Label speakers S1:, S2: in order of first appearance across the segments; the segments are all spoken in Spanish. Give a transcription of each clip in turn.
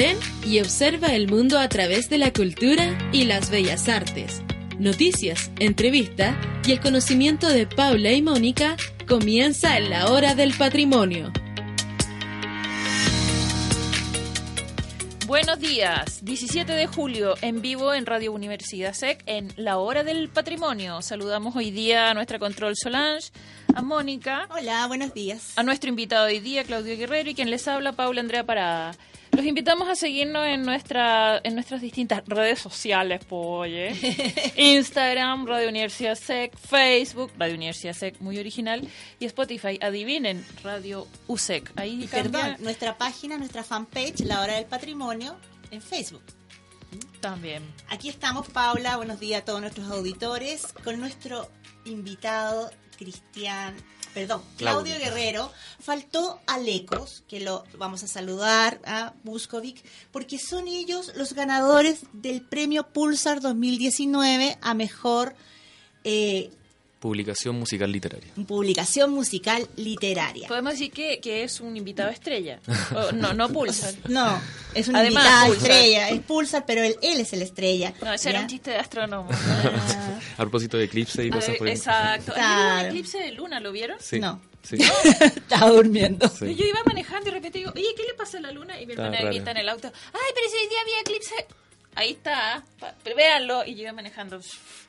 S1: Ven y observa el mundo a través de la cultura y las bellas artes. Noticias, entrevista y el conocimiento de Paula y Mónica comienza en la hora del patrimonio.
S2: Buenos días, 17 de julio en vivo en Radio Universidad SEC en la hora del patrimonio. Saludamos hoy día a nuestra control Solange, a Mónica.
S3: Hola, buenos días.
S2: A nuestro invitado hoy día, Claudio Guerrero, y quien les habla, Paula Andrea Parada. Los invitamos a seguirnos en nuestra en nuestras distintas redes sociales, pues, Instagram, Radio Universidad SEC, Facebook, Radio Universidad SEC, muy original, y Spotify, adivinen, Radio USEC.
S3: Ahí Perdón, nuestra página, nuestra fanpage, La Hora del Patrimonio, en Facebook.
S2: También.
S3: Aquí estamos, Paula, buenos días a todos nuestros auditores, con nuestro invitado, Cristian perdón, Claudio, Guerrero, faltó Alecos, que lo vamos a saludar a Buscovic, porque son ellos los ganadores del premio Pulsar 2019 a mejor
S4: eh, Publicación musical literaria.
S3: Publicación musical literaria.
S2: Podemos decir que, que es un invitado estrella. no, no Pulsar.
S3: No, es un invitado estrella. Es Pulsar, pero él, él es el estrella.
S2: No, ese era un chiste de astrónomo.
S4: Ah. a propósito de eclipse y cosas por
S2: ahí. Exacto. Claro. un eclipse de luna, ¿lo vieron?
S4: Sí.
S3: No.
S4: Sí.
S3: Estaba durmiendo.
S2: Yo iba manejando y de repente digo, oye, ¿qué le pasa a la luna? Y mi hermana grita en el auto, ay, pero si hoy día había eclipse ahí está, véanlo y yo manejando.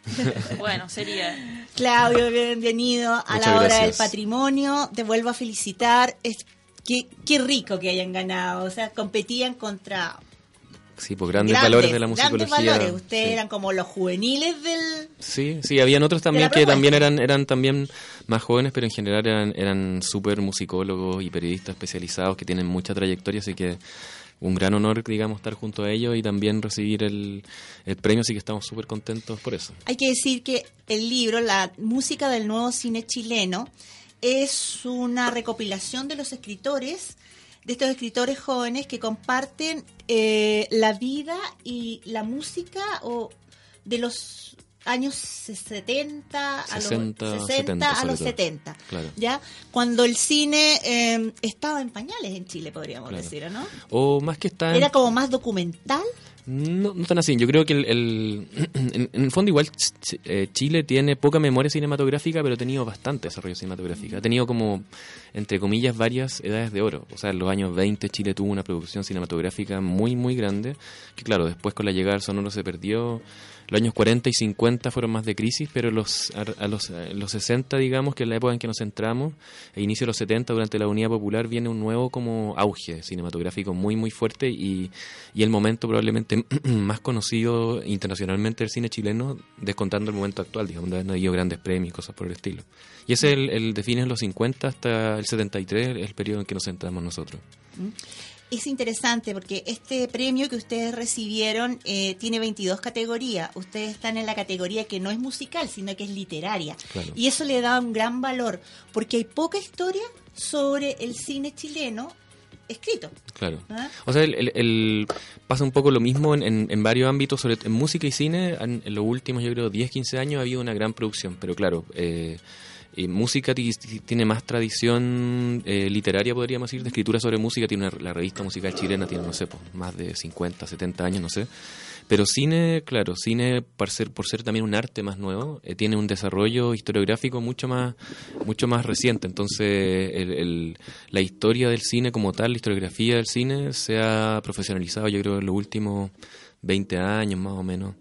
S2: bueno, sería.
S3: Claudio, bienvenido a la hora del patrimonio. Te vuelvo a felicitar. Es, qué, qué rico que hayan ganado. O sea, competían contra
S4: Sí, pues grandes, valores de la musicología.
S3: Grandes valores. Ustedes eran como los juveniles del...
S4: Sí, sí, habían otros también que también eran eran también más jóvenes, pero en general eran, eran súper musicólogos y periodistas especializados que tienen mucha trayectoria, así que un gran honor, digamos, estar junto a ellos y también recibir el, premio, así que estamos súper contentos por eso.
S3: Hay que decir que el libro, La música del nuevo cine chileno, es una recopilación de los escritores, de estos escritores jóvenes que comparten eh, la vida y la música o de los años 70 a los 60 a los 70, ya cuando el cine eh, estaba en pañales en Chile podríamos decir no
S4: o más que está
S3: era como más documental
S4: no, no tan así. Yo creo que el, en, el fondo igual eh, Chile tiene poca memoria cinematográfica, pero ha tenido bastante desarrollo cinematográfico. Ha tenido como, entre comillas, varias edades de oro. O sea, en los años 20 Chile tuvo una producción cinematográfica muy, muy grande, que claro, después con la llegada del sonoro se perdió. Los años 40 y 50 fueron más de crisis, pero los, a, los, los 60, digamos, que es la época en que nos centramos, e inicio de los 70, durante la Unidad Popular, viene un nuevo como auge cinematográfico muy, muy fuerte y, y el momento probablemente más conocido internacionalmente del cine chileno, descontando el momento actual, digamos, donde han habido grandes premios y cosas por el estilo. Y ese el, el define los 50 hasta el 73, el periodo en que nos centramos nosotros.
S3: Es interesante porque este premio que ustedes recibieron eh, tiene 22 categorías. Ustedes están en la categoría que no es musical, sino que es literaria. Y eso le da un gran valor, porque hay poca historia sobre el cine chileno escrito.
S4: Claro. ¿Ah? O sea, el, pasa un poco lo mismo en, en, varios ámbitos, sobre en música y cine. En, los últimos, yo creo, 10, 15 años ha habido una gran producción, pero claro... Eh, y música tiene más tradición eh, literaria, podríamos decir, de escritura sobre música. Tiene la revista musical chilena, tiene, no sé, pues, más de 50, 70 años, no sé. Pero cine, claro, cine por ser, por ser también un arte más nuevo, eh, tiene un desarrollo historiográfico mucho más, mucho más reciente. Entonces, la historia del cine como tal, la historiografía del cine, se ha profesionalizado, yo creo, en los últimos 20 años más o menos.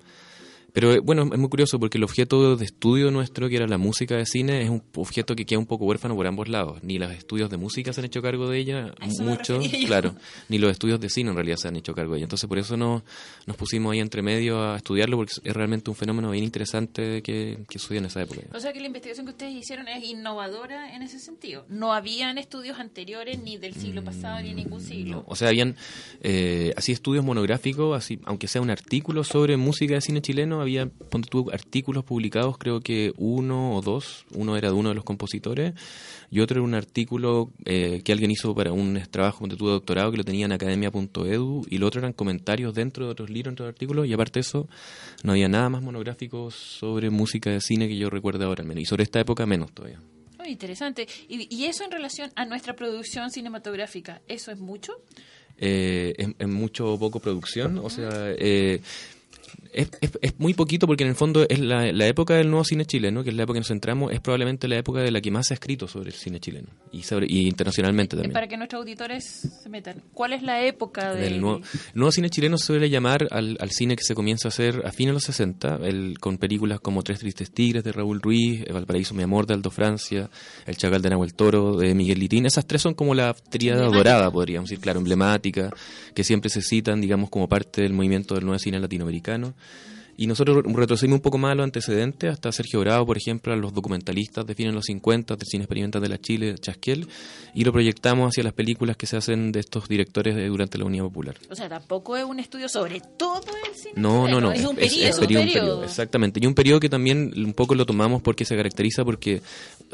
S4: Pero eh, bueno, es muy curioso porque el objeto de estudio nuestro, que era la música de cine, es un objeto que queda un poco huérfano por ambos lados. Ni los estudios de música se han hecho cargo de ella, mucho, claro, ni los estudios de cine en realidad se han hecho cargo de ella. Entonces por eso no, nos pusimos ahí entre medio a estudiarlo porque es realmente un fenómeno bien interesante que, que sucedió en esa época.
S2: O sea que la investigación que ustedes hicieron es innovadora en ese sentido. No habían estudios anteriores ni del siglo pasado ni ningún siglo.
S4: o sea, habían eh, así estudios monográficos, así aunque sea un artículo sobre música de cine chileno había artículos publicados, creo que uno o dos, uno era de uno de los compositores y otro era un artículo eh, que alguien hizo para un trabajo de tu doctorado que lo tenía en academia.edu y el otro eran comentarios dentro de otros libros, dentro de artículos y aparte de eso no había nada más monográfico sobre música de cine que yo recuerde ahora al menos y sobre esta época menos todavía.
S2: Muy interesante. ¿Y, ¿Y, eso en relación a nuestra producción cinematográfica, eso es mucho?
S4: Eh, es, mucho o poco producción, o sea... Eh, es, es, muy poquito porque en el fondo es la, época del nuevo cine chileno, que es la época en que nos centramos, es probablemente la época de la que más se ha escrito sobre el cine chileno y sobre y internacionalmente también.
S2: Para que nuestros auditores se metan, ¿cuál es la época del
S4: nuevo, nuevo, cine chileno? Se suele llamar al, al, cine que se comienza a hacer a fines de los 60, el, con películas como Tres Tristes Tigres de Raúl Ruiz, Valparaíso Mi Amor de Aldo Francia, El Chacal de Nahuel Toro de Miguel Litín. Esas tres son como la tríada dorada, podríamos decir, claro, emblemática, que siempre se citan, digamos, como parte del movimiento del nuevo cine latinoamericano. bueno. Y nosotros retrocedimos un poco más a los antecedentes, hasta Sergio Bravo, por ejemplo, a los documentalistas de fines de los 50 del cine experimental de la Chile, Chasquiel, y lo proyectamos hacia las películas que se hacen de estos directores durante la Unión Popular.
S2: O sea, tampoco es un estudio sobre todo el cine.
S4: No, no, no.
S2: Es un periodo.
S4: periodo, Exactamente. Y un periodo que también un poco lo tomamos porque se caracteriza porque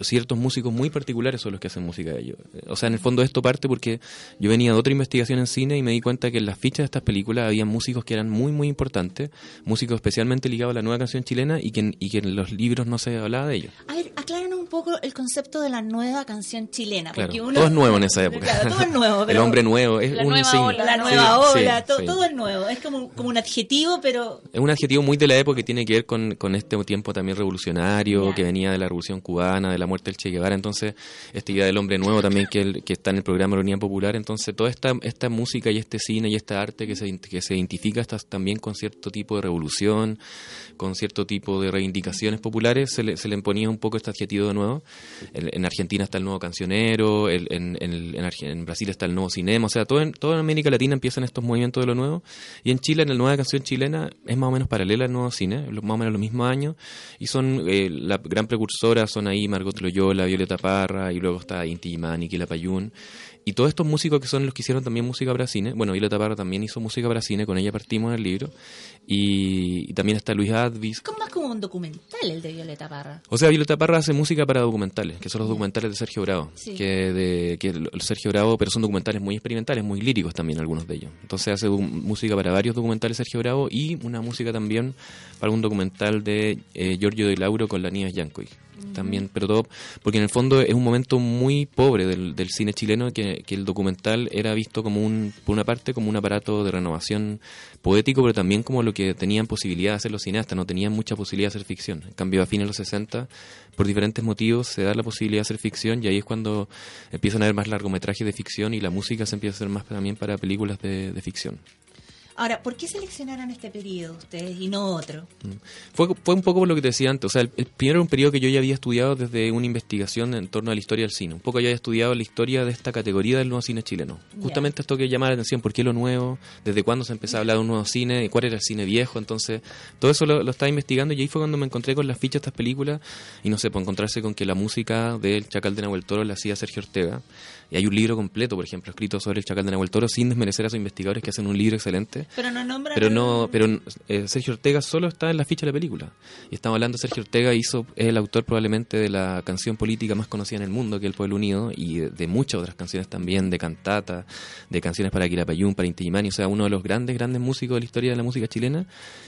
S4: ciertos músicos muy particulares son los que hacen música de ellos. O sea, en el fondo esto parte porque yo venía de otra investigación en cine y me di cuenta que en las fichas de estas películas había músicos que eran muy, muy importantes, músicos especiales especialmente ligado a la nueva canción chilena y que, y que en los libros no se hablaba de ello.
S3: A ver, acláranos un poco el concepto de la nueva canción chilena.
S4: Porque todo es nuevo en esa época.
S3: todo es nuevo.
S4: el hombre nuevo es
S2: la
S4: un
S2: nueva
S3: La nueva ola, todo, es nuevo. Es como, como un adjetivo, pero...
S4: Es un adjetivo muy de la época que tiene que ver con, con este tiempo también revolucionario, que venía de la revolución cubana, de la muerte del Che Guevara. Entonces, esta idea del hombre nuevo también que, que está en el programa de la Unión Popular. Entonces, toda esta, esta música y este cine y esta arte que se, que se identifica está también con cierto tipo de revolución, con cierto tipo de reivindicaciones populares, se le, se le imponía un poco este adjetivo de nuevo. en Argentina está el nuevo cancionero, en, en, Brasil está el nuevo cinema, o sea, todo en, toda América Latina empiezan estos movimientos de lo nuevo. Y en Chile, en la nueva canción chilena, es más o menos paralela al nuevo cine, más o menos los mismos años, y son eh, la gran precursora, son ahí Margot Loyola, Violeta Parra, y luego está Inti Gimani, Kila Payún, y todos estos músicos que son los que hicieron también música para cine, bueno, Violeta Parra también hizo música para cine, con ella partimos el libro, y, también está Luis Advis.
S3: ¿Cómo más como un documental el de Violeta Parra?
S4: O sea, Violeta Parra hace música para documentales, que son los documentales de Sergio Bravo, que de que Sergio Bravo, pero son documentales muy experimentales, muy líricos también algunos de ellos. Entonces hace música para varios documentales Sergio Bravo y una música también para un documental de eh, Giorgio de Lauro con la niña Yankoy también, pero todo, porque en el fondo es un momento muy pobre del, del cine chileno que, el documental era visto como un, por una parte, como un aparato de renovación poético, pero también como lo que tenían posibilidad de hacer los cineastas, no tenían mucha posibilidad de hacer ficción. En cambio, a fines de los 60, por diferentes motivos, se da la posibilidad de hacer ficción y ahí es cuando empiezan a haber más largometrajes de ficción y la música se empieza a hacer más también para películas de ficción.
S3: Ahora, ¿por qué seleccionaron este periodo ustedes y no otro? Mm.
S4: Fue, fue un poco por lo que te decía antes. O sea, el, primero era un periodo que yo ya había estudiado desde una investigación en torno a la historia del cine. Un poco ya había estudiado la historia de esta categoría del nuevo cine chileno. Justamente esto que llamaba la atención, ¿por qué lo nuevo? ¿Desde cuándo se empezó a hablar de un nuevo cine? ¿Cuál era el cine viejo? Entonces, todo eso lo, estaba investigando y ahí fue cuando me encontré con las fichas de estas películas y no sé, por encontrarse con que la música del Chacal de Nahuel Toro la hacía Sergio Ortega. Y hay un libro completo, por ejemplo, escrito sobre el Chacal de Nahuel Toro, sin desmerecer a sus investigadores que hacen un libro excelente.
S3: Pero no nombra
S4: pero no, pero eh, Sergio Ortega solo está en la ficha de la película. Y estamos hablando, Sergio Ortega hizo, es el autor probablemente de la canción política más conocida en el mundo, que es El Pueblo Unido, y de, muchas otras canciones también, de cantata, de canciones para Quilapayún, para Inti o sea, uno de los grandes, grandes músicos de la historia de la música chilena.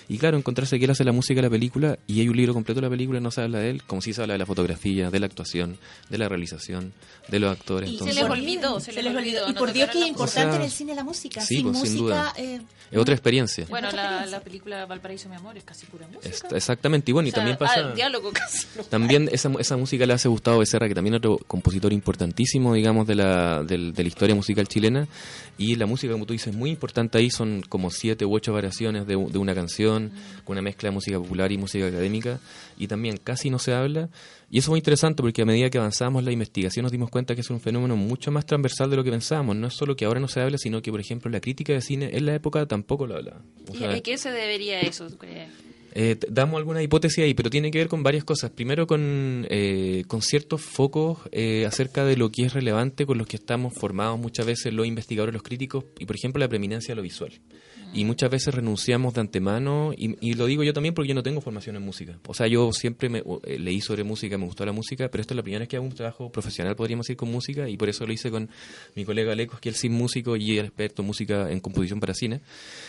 S4: Y claro, encontrarse que él hace la música de la película y hay un libro completo de la película y no se habla de él, como si se habla de la fotografía, de la actuación, de la realización, de los actores.
S2: Y se les olvidó, se, les olvidó.
S3: Y por Dios que es importante en el cine la música. sin
S4: pues,
S3: música... Eh,
S4: es otra experiencia.
S2: Bueno, la, la película Valparaíso, mi amor, es casi pura música.
S4: Es- exactamente, y bueno,
S2: O
S4: y también
S2: ah,
S4: pasa...
S2: el diálogo casi.
S4: También esa, esa música la hace Gustavo Becerra, que también es otro compositor importantísimo, digamos, de la, del- de la historia musical chilena. Y la música, como tú dices, muy importante ahí, son como siete u ocho variaciones de, de una canción, con una mezcla de música popular y música académica. Y también casi no se habla. Y eso es muy interesante porque a medida que avanzamos la investigación nos dimos cuenta que es un fenómeno mucho más transversal de lo que pensábamos. No es solo que ahora no se habla, sino que, por ejemplo, la crítica de cine en la época tampoco lo hablaba. O
S2: ¿Y
S4: sea,
S2: qué se debería eso,
S4: eh, damos alguna hipótesis ahí, pero tiene que ver con varias cosas. Primero con, eh, con ciertos focos eh, acerca de lo que es relevante con los que estamos formados muchas veces los investigadores, los críticos, y por ejemplo la preeminencia de lo visual. Y muchas veces renunciamos de antemano, y, y lo digo yo también porque yo no tengo formación en música. O sea, yo siempre me, eh, leí sobre música, me gustó la música, pero esto es la primera vez que hago un trabajo profesional, podríamos decir, con música, y por eso lo hice con mi colega Alecos, que él sí músico y es experto en música en composición para cine.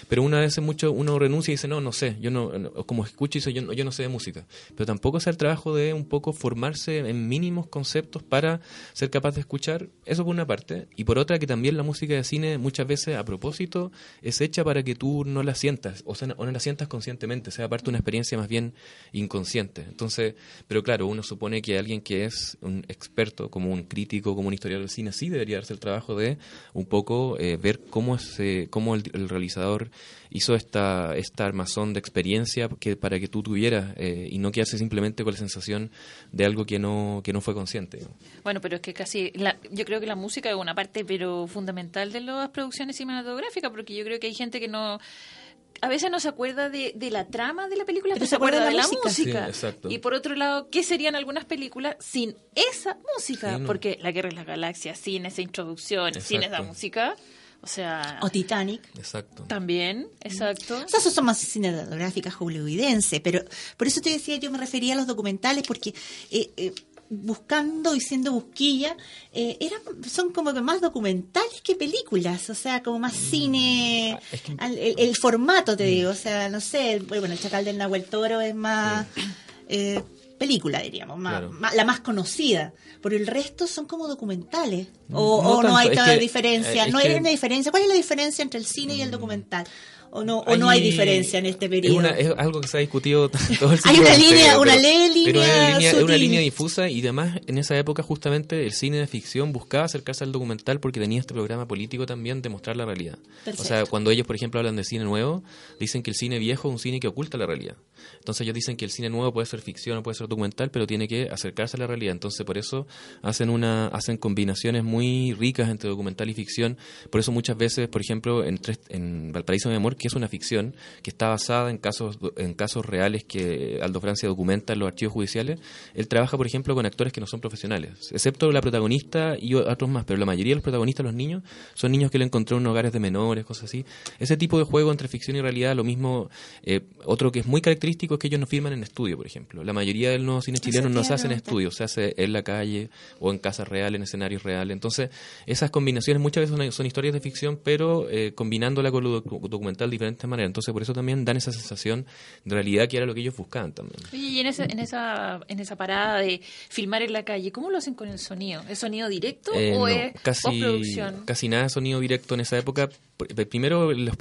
S4: Pero una vez mucho uno renuncia y dice, no, no sé, yo no, no- como escucho y dice, yo, no- yo no sé de música. Pero tampoco es el trabajo de un poco formarse en mínimos conceptos para ser capaz de escuchar, eso por una parte. Y por otra, que también la música de cine muchas veces a propósito es hecha para que tú no la sientas, o sea, o no la sientas conscientemente, sea parte de una experiencia más bien inconsciente. Entonces, pero claro, uno supone que alguien que es un experto, como un crítico, como un historiador del cine, sí debería darse el trabajo de un poco eh, ver cómo, se, cómo el, el realizador hizo esta, esta armazón de experiencia que, para que tú tuvieras eh, y no quedarse simplemente con la sensación de algo que no, que no fue consciente.
S2: Bueno, pero es que casi, la- yo creo que la música es una parte pero fundamental de las producciones cinematográficas, porque yo creo que hay gente que no, a veces no se acuerda de, de la trama de la película,
S3: Pero
S2: pero
S3: se
S2: se acuerda de la
S3: música.
S2: música.
S4: Sí, exacto.
S2: Y por otro lado, ¿qué serían algunas películas sin esa música?
S4: Sí, no.
S2: Porque La Guerra de las Galaxias, sin esa introducción, sin esa música, o sea,
S3: O Titanic.
S4: Exacto.
S2: también, exacto.
S3: O sea, eso son más cinematográficas hollywoodenses, pero por eso te decía, yo me refería a los documentales, porque eh, eh, buscando y siendo busquilla, eh, eran, son como que más documentales que películas, o sea, como más cine,
S4: Ah, es que-
S3: al- el, el formato te digo, o sea, no sé, el- bueno, el Chacal del Nahuel Toro es más eh, película, diríamos, más,
S4: Claro.
S3: más- la más conocida, pero el resto son como documentales, o
S4: No
S3: o no, hay
S4: que-
S3: diferencia,
S4: eh,
S3: no hay una diferencia, ¿cuál es la diferencia entre el cine y el documental? ¿O no, o no hay diferencia en este
S4: Es,
S3: periodo?
S4: una- es algo que se ha discutido todo el
S3: Hay una línea- una línea
S4: una línea, una difusa y además en esa época justamente el cine de ficción buscaba acercarse al documental porque tenía este programa político también de mostrar la realidad.
S3: Perfecto.
S4: O sea, cuando ellos, por ejemplo, hablan de cine nuevo, dicen que el cine viejo es un cine que oculta la realidad. Entonces ellos dicen que el cine nuevo puede ser ficción o puede ser documental, pero tiene que acercarse a la realidad. Entonces por eso hacen una hacen combinaciones muy ricas entre documental y ficción. Por eso muchas veces, por ejemplo, en, Tres- en Valparaíso de mi amor, que es una ficción que está basada en casos en casos reales que Aldo Francia documenta en los archivos judiciales, él trabaja, por ejemplo, con actores que no son profesionales, excepto la protagonista y otros más, pero la mayoría de los protagonistas, los niños, son niños que él encontró en hogares de menores, cosas así. Ese tipo de juego entre ficción y realidad, lo mismo, eh, otro que es muy característico es que ellos no filman en estudio, por ejemplo. La mayoría del nuevo cine chileno no se hace en estudio, se hace en la calle o en casas reales, en escenarios reales. Entonces, esas combinaciones muchas veces son, son historias de ficción, pero eh, combinándola con lo docu- documental de diferentes maneras. Entonces, por eso también dan esa sensación de realidad que era lo que ellos buscaban también.
S2: Oye, y en esa, en esa, en esa parada de filmar en la calle, ¿cómo lo hacen con el sonido? ¿Es sonido directo
S4: Eh,
S2: o
S4: no,
S2: es
S4: casi,
S2: postproducción?
S4: casi nada de sonido directo en esa época. Pr- Primero, los,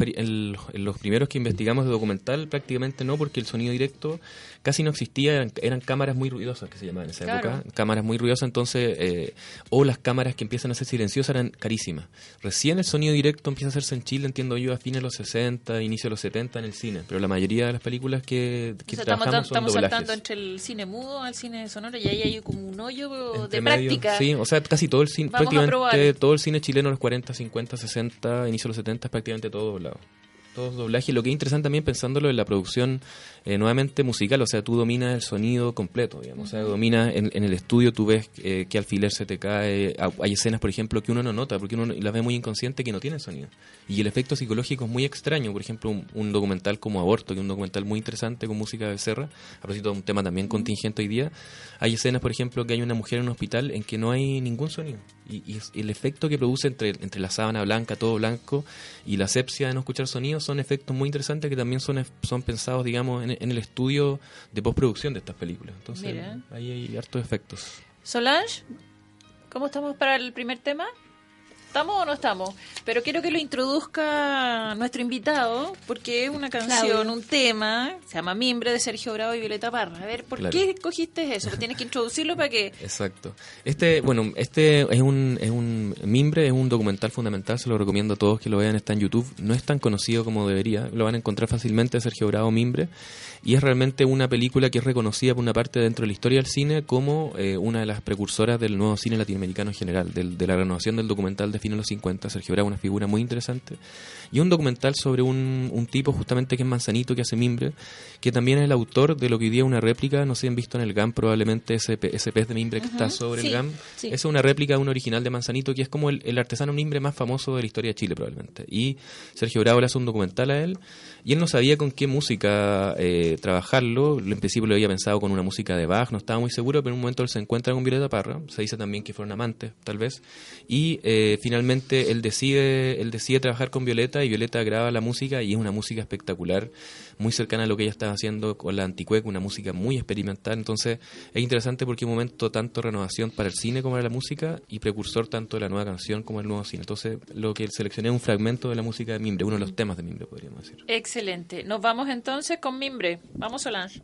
S4: los primeros que investigamos de documental, prácticamente no, porque el sonido directo casi no existía. Eran, eran cámaras muy ruidosas que se llamaban en esa
S2: Claro.
S4: época. Cámaras muy ruidosas, entonces, eh, o las cámaras que empiezan a ser silenciosas eran carísimas. Recién el sonido directo empieza a hacerse en Chile, entiendo yo, a fines de los 60, inicio de los 70 en el cine. Pero la mayoría de las películas que,
S2: O
S4: que
S2: sea, estamos,
S4: trabajamos son
S2: estamos
S4: doblajes.
S2: saltando entre el cine mudo al cine sonoro y ahí hay como un hoyo
S4: Entre
S2: de
S4: medio,
S2: práctica.
S4: Sí, o sea, casi todo el cine,
S2: Vamos
S4: prácticamente todo el cine chileno, los 40, 50, 60, inicio de los 70, es prácticamente todo doblado. Todo doblaje. Y lo que es interesante también pensándolo en la producción eh, nuevamente musical, o sea, tú dominas el sonido completo, digamos. O sea, dominas en, en el estudio, tú ves eh, qué alfiler se te cae. Hay escenas, por ejemplo, que uno no nota, porque uno las ve muy inconsciente que no tienen sonido. Y el efecto psicológico es muy extraño. Por ejemplo, un, un documental como Aborto, que es un documental muy interesante con música de Serra, a propósito de un tema también contingente hoy día. Hay escenas, por ejemplo, que hay una mujer en un hospital en que no hay ningún sonido. Y, el efecto que produce entre, entre la sábana blanca, todo blanco, y la asepsia de no escuchar sonido son efectos muy interesantes que también son, son pensados, digamos, en, en el estudio de postproducción de estas películas. Entonces,
S2: Mira.
S4: ahí hay hartos efectos.
S2: Solange, ¿cómo estamos para el primer tema? ¿Estamos o no estamos? Pero quiero que lo introduzca nuestro invitado, porque es una canción, un tema, se llama Mimbre de Sergio Bravo y Violeta Parra. A ver, ¿por qué escogiste eso? Tienes que introducirlo para que...
S4: Exacto. Este, bueno, este es un, es un Mimbre, es un documental fundamental, se lo recomiendo a todos que lo vean, está en YouTube. No es tan conocido como debería, lo van a encontrar fácilmente, Sergio Bravo Mimbre y es realmente una película que es reconocida por una parte dentro de la historia del cine como eh, una de las precursoras del nuevo cine latinoamericano en general, de la renovación del documental de de los 50. Sergio Bravo, una figura muy interesante. Y un documental sobre un, un, tipo justamente que es Manzanito, que hace mimbre, que también es el autor de lo que hoy día es una réplica, no sé si han visto en el GAM probablemente ese, ese pez de mimbre que está sobre el GAM. Es una réplica de un original de Manzanito, que es como el, el artesano mimbre más famoso de la historia de Chile probablemente. Y Sergio Bravo le hace un documental a él y él no sabía con qué música eh, trabajarlo. En principio lo había pensado con una música de Bach, no estaba muy seguro, pero en un momento él se encuentra con Violeta Parra. Se dice también que fueron amantes, tal vez. Y eh, finalmente él decide, él decide trabajar con Y Violeta graba la música y es una música espectacular, muy cercana a lo que ella estaba haciendo con la Anticueca, una música muy experimental. Entonces es interesante porque es un momento tanto renovación para el cine como para la música y precursor tanto de la nueva canción como el nuevo cine. Entonces lo que seleccioné es un fragmento de la música de Mimbre, uno de los temas de Mimbre, podríamos decir.
S2: Excelente. Nos vamos entonces con Mimbre. Vamos, Solange.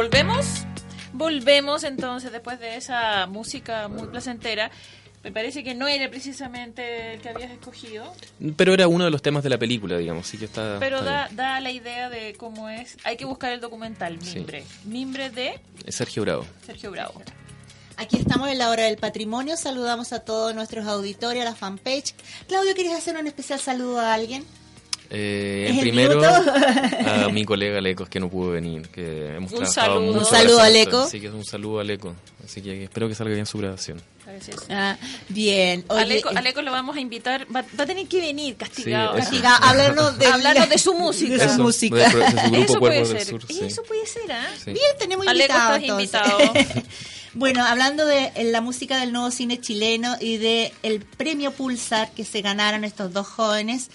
S2: Volvemos. Volvemos entonces después de esa música muy placentera Me parece que no era precisamente el que habías escogido,
S4: Pero era uno de los temas de la película, digamos, sí que está.
S2: pero
S4: está
S2: da, la idea de cómo es. Hay que buscar el documental
S4: Sí.
S2: Mimbre. Mimbre de
S4: Es Sergio Bravo.
S2: Sergio Bravo.
S3: Aquí estamos en la hora del patrimonio. Saludamos a todos nuestros auditores, a la fanpage. Claudio, ¿quieres hacer un especial saludo a alguien?
S4: Eh,
S3: ¿Es el
S4: primero, a mi colega Lecos que no pudo venir, que hemos
S2: Un
S4: trabajado
S2: saludo.
S4: mucho
S2: Un
S3: saludo a. Leco.
S4: Así que un saludo a Leco. Así que espero que salga bien su grabación.
S2: Gracias.
S3: Ah, bien. Oye,
S2: Aleco,
S3: eh,
S2: Aleco lo vamos a invitar, va, va a tener que venir castigado.
S4: Sí.
S3: Diga, háblanos de,
S2: Hablarnos de su música.
S3: de su
S4: Eso,
S3: música.
S4: de- de su grupo
S2: Eso puede
S4: del
S2: ser.
S4: Sur, sí.
S2: Eso puede ser, ¿ah?
S4: Sí.
S3: Bien, tenemos
S2: Aleco,
S3: invitados.
S2: estás invitado.
S3: bueno, hablando de eh, la música del nuevo cine chileno y de el premio Pulsar que se ganaron estos dos jóvenes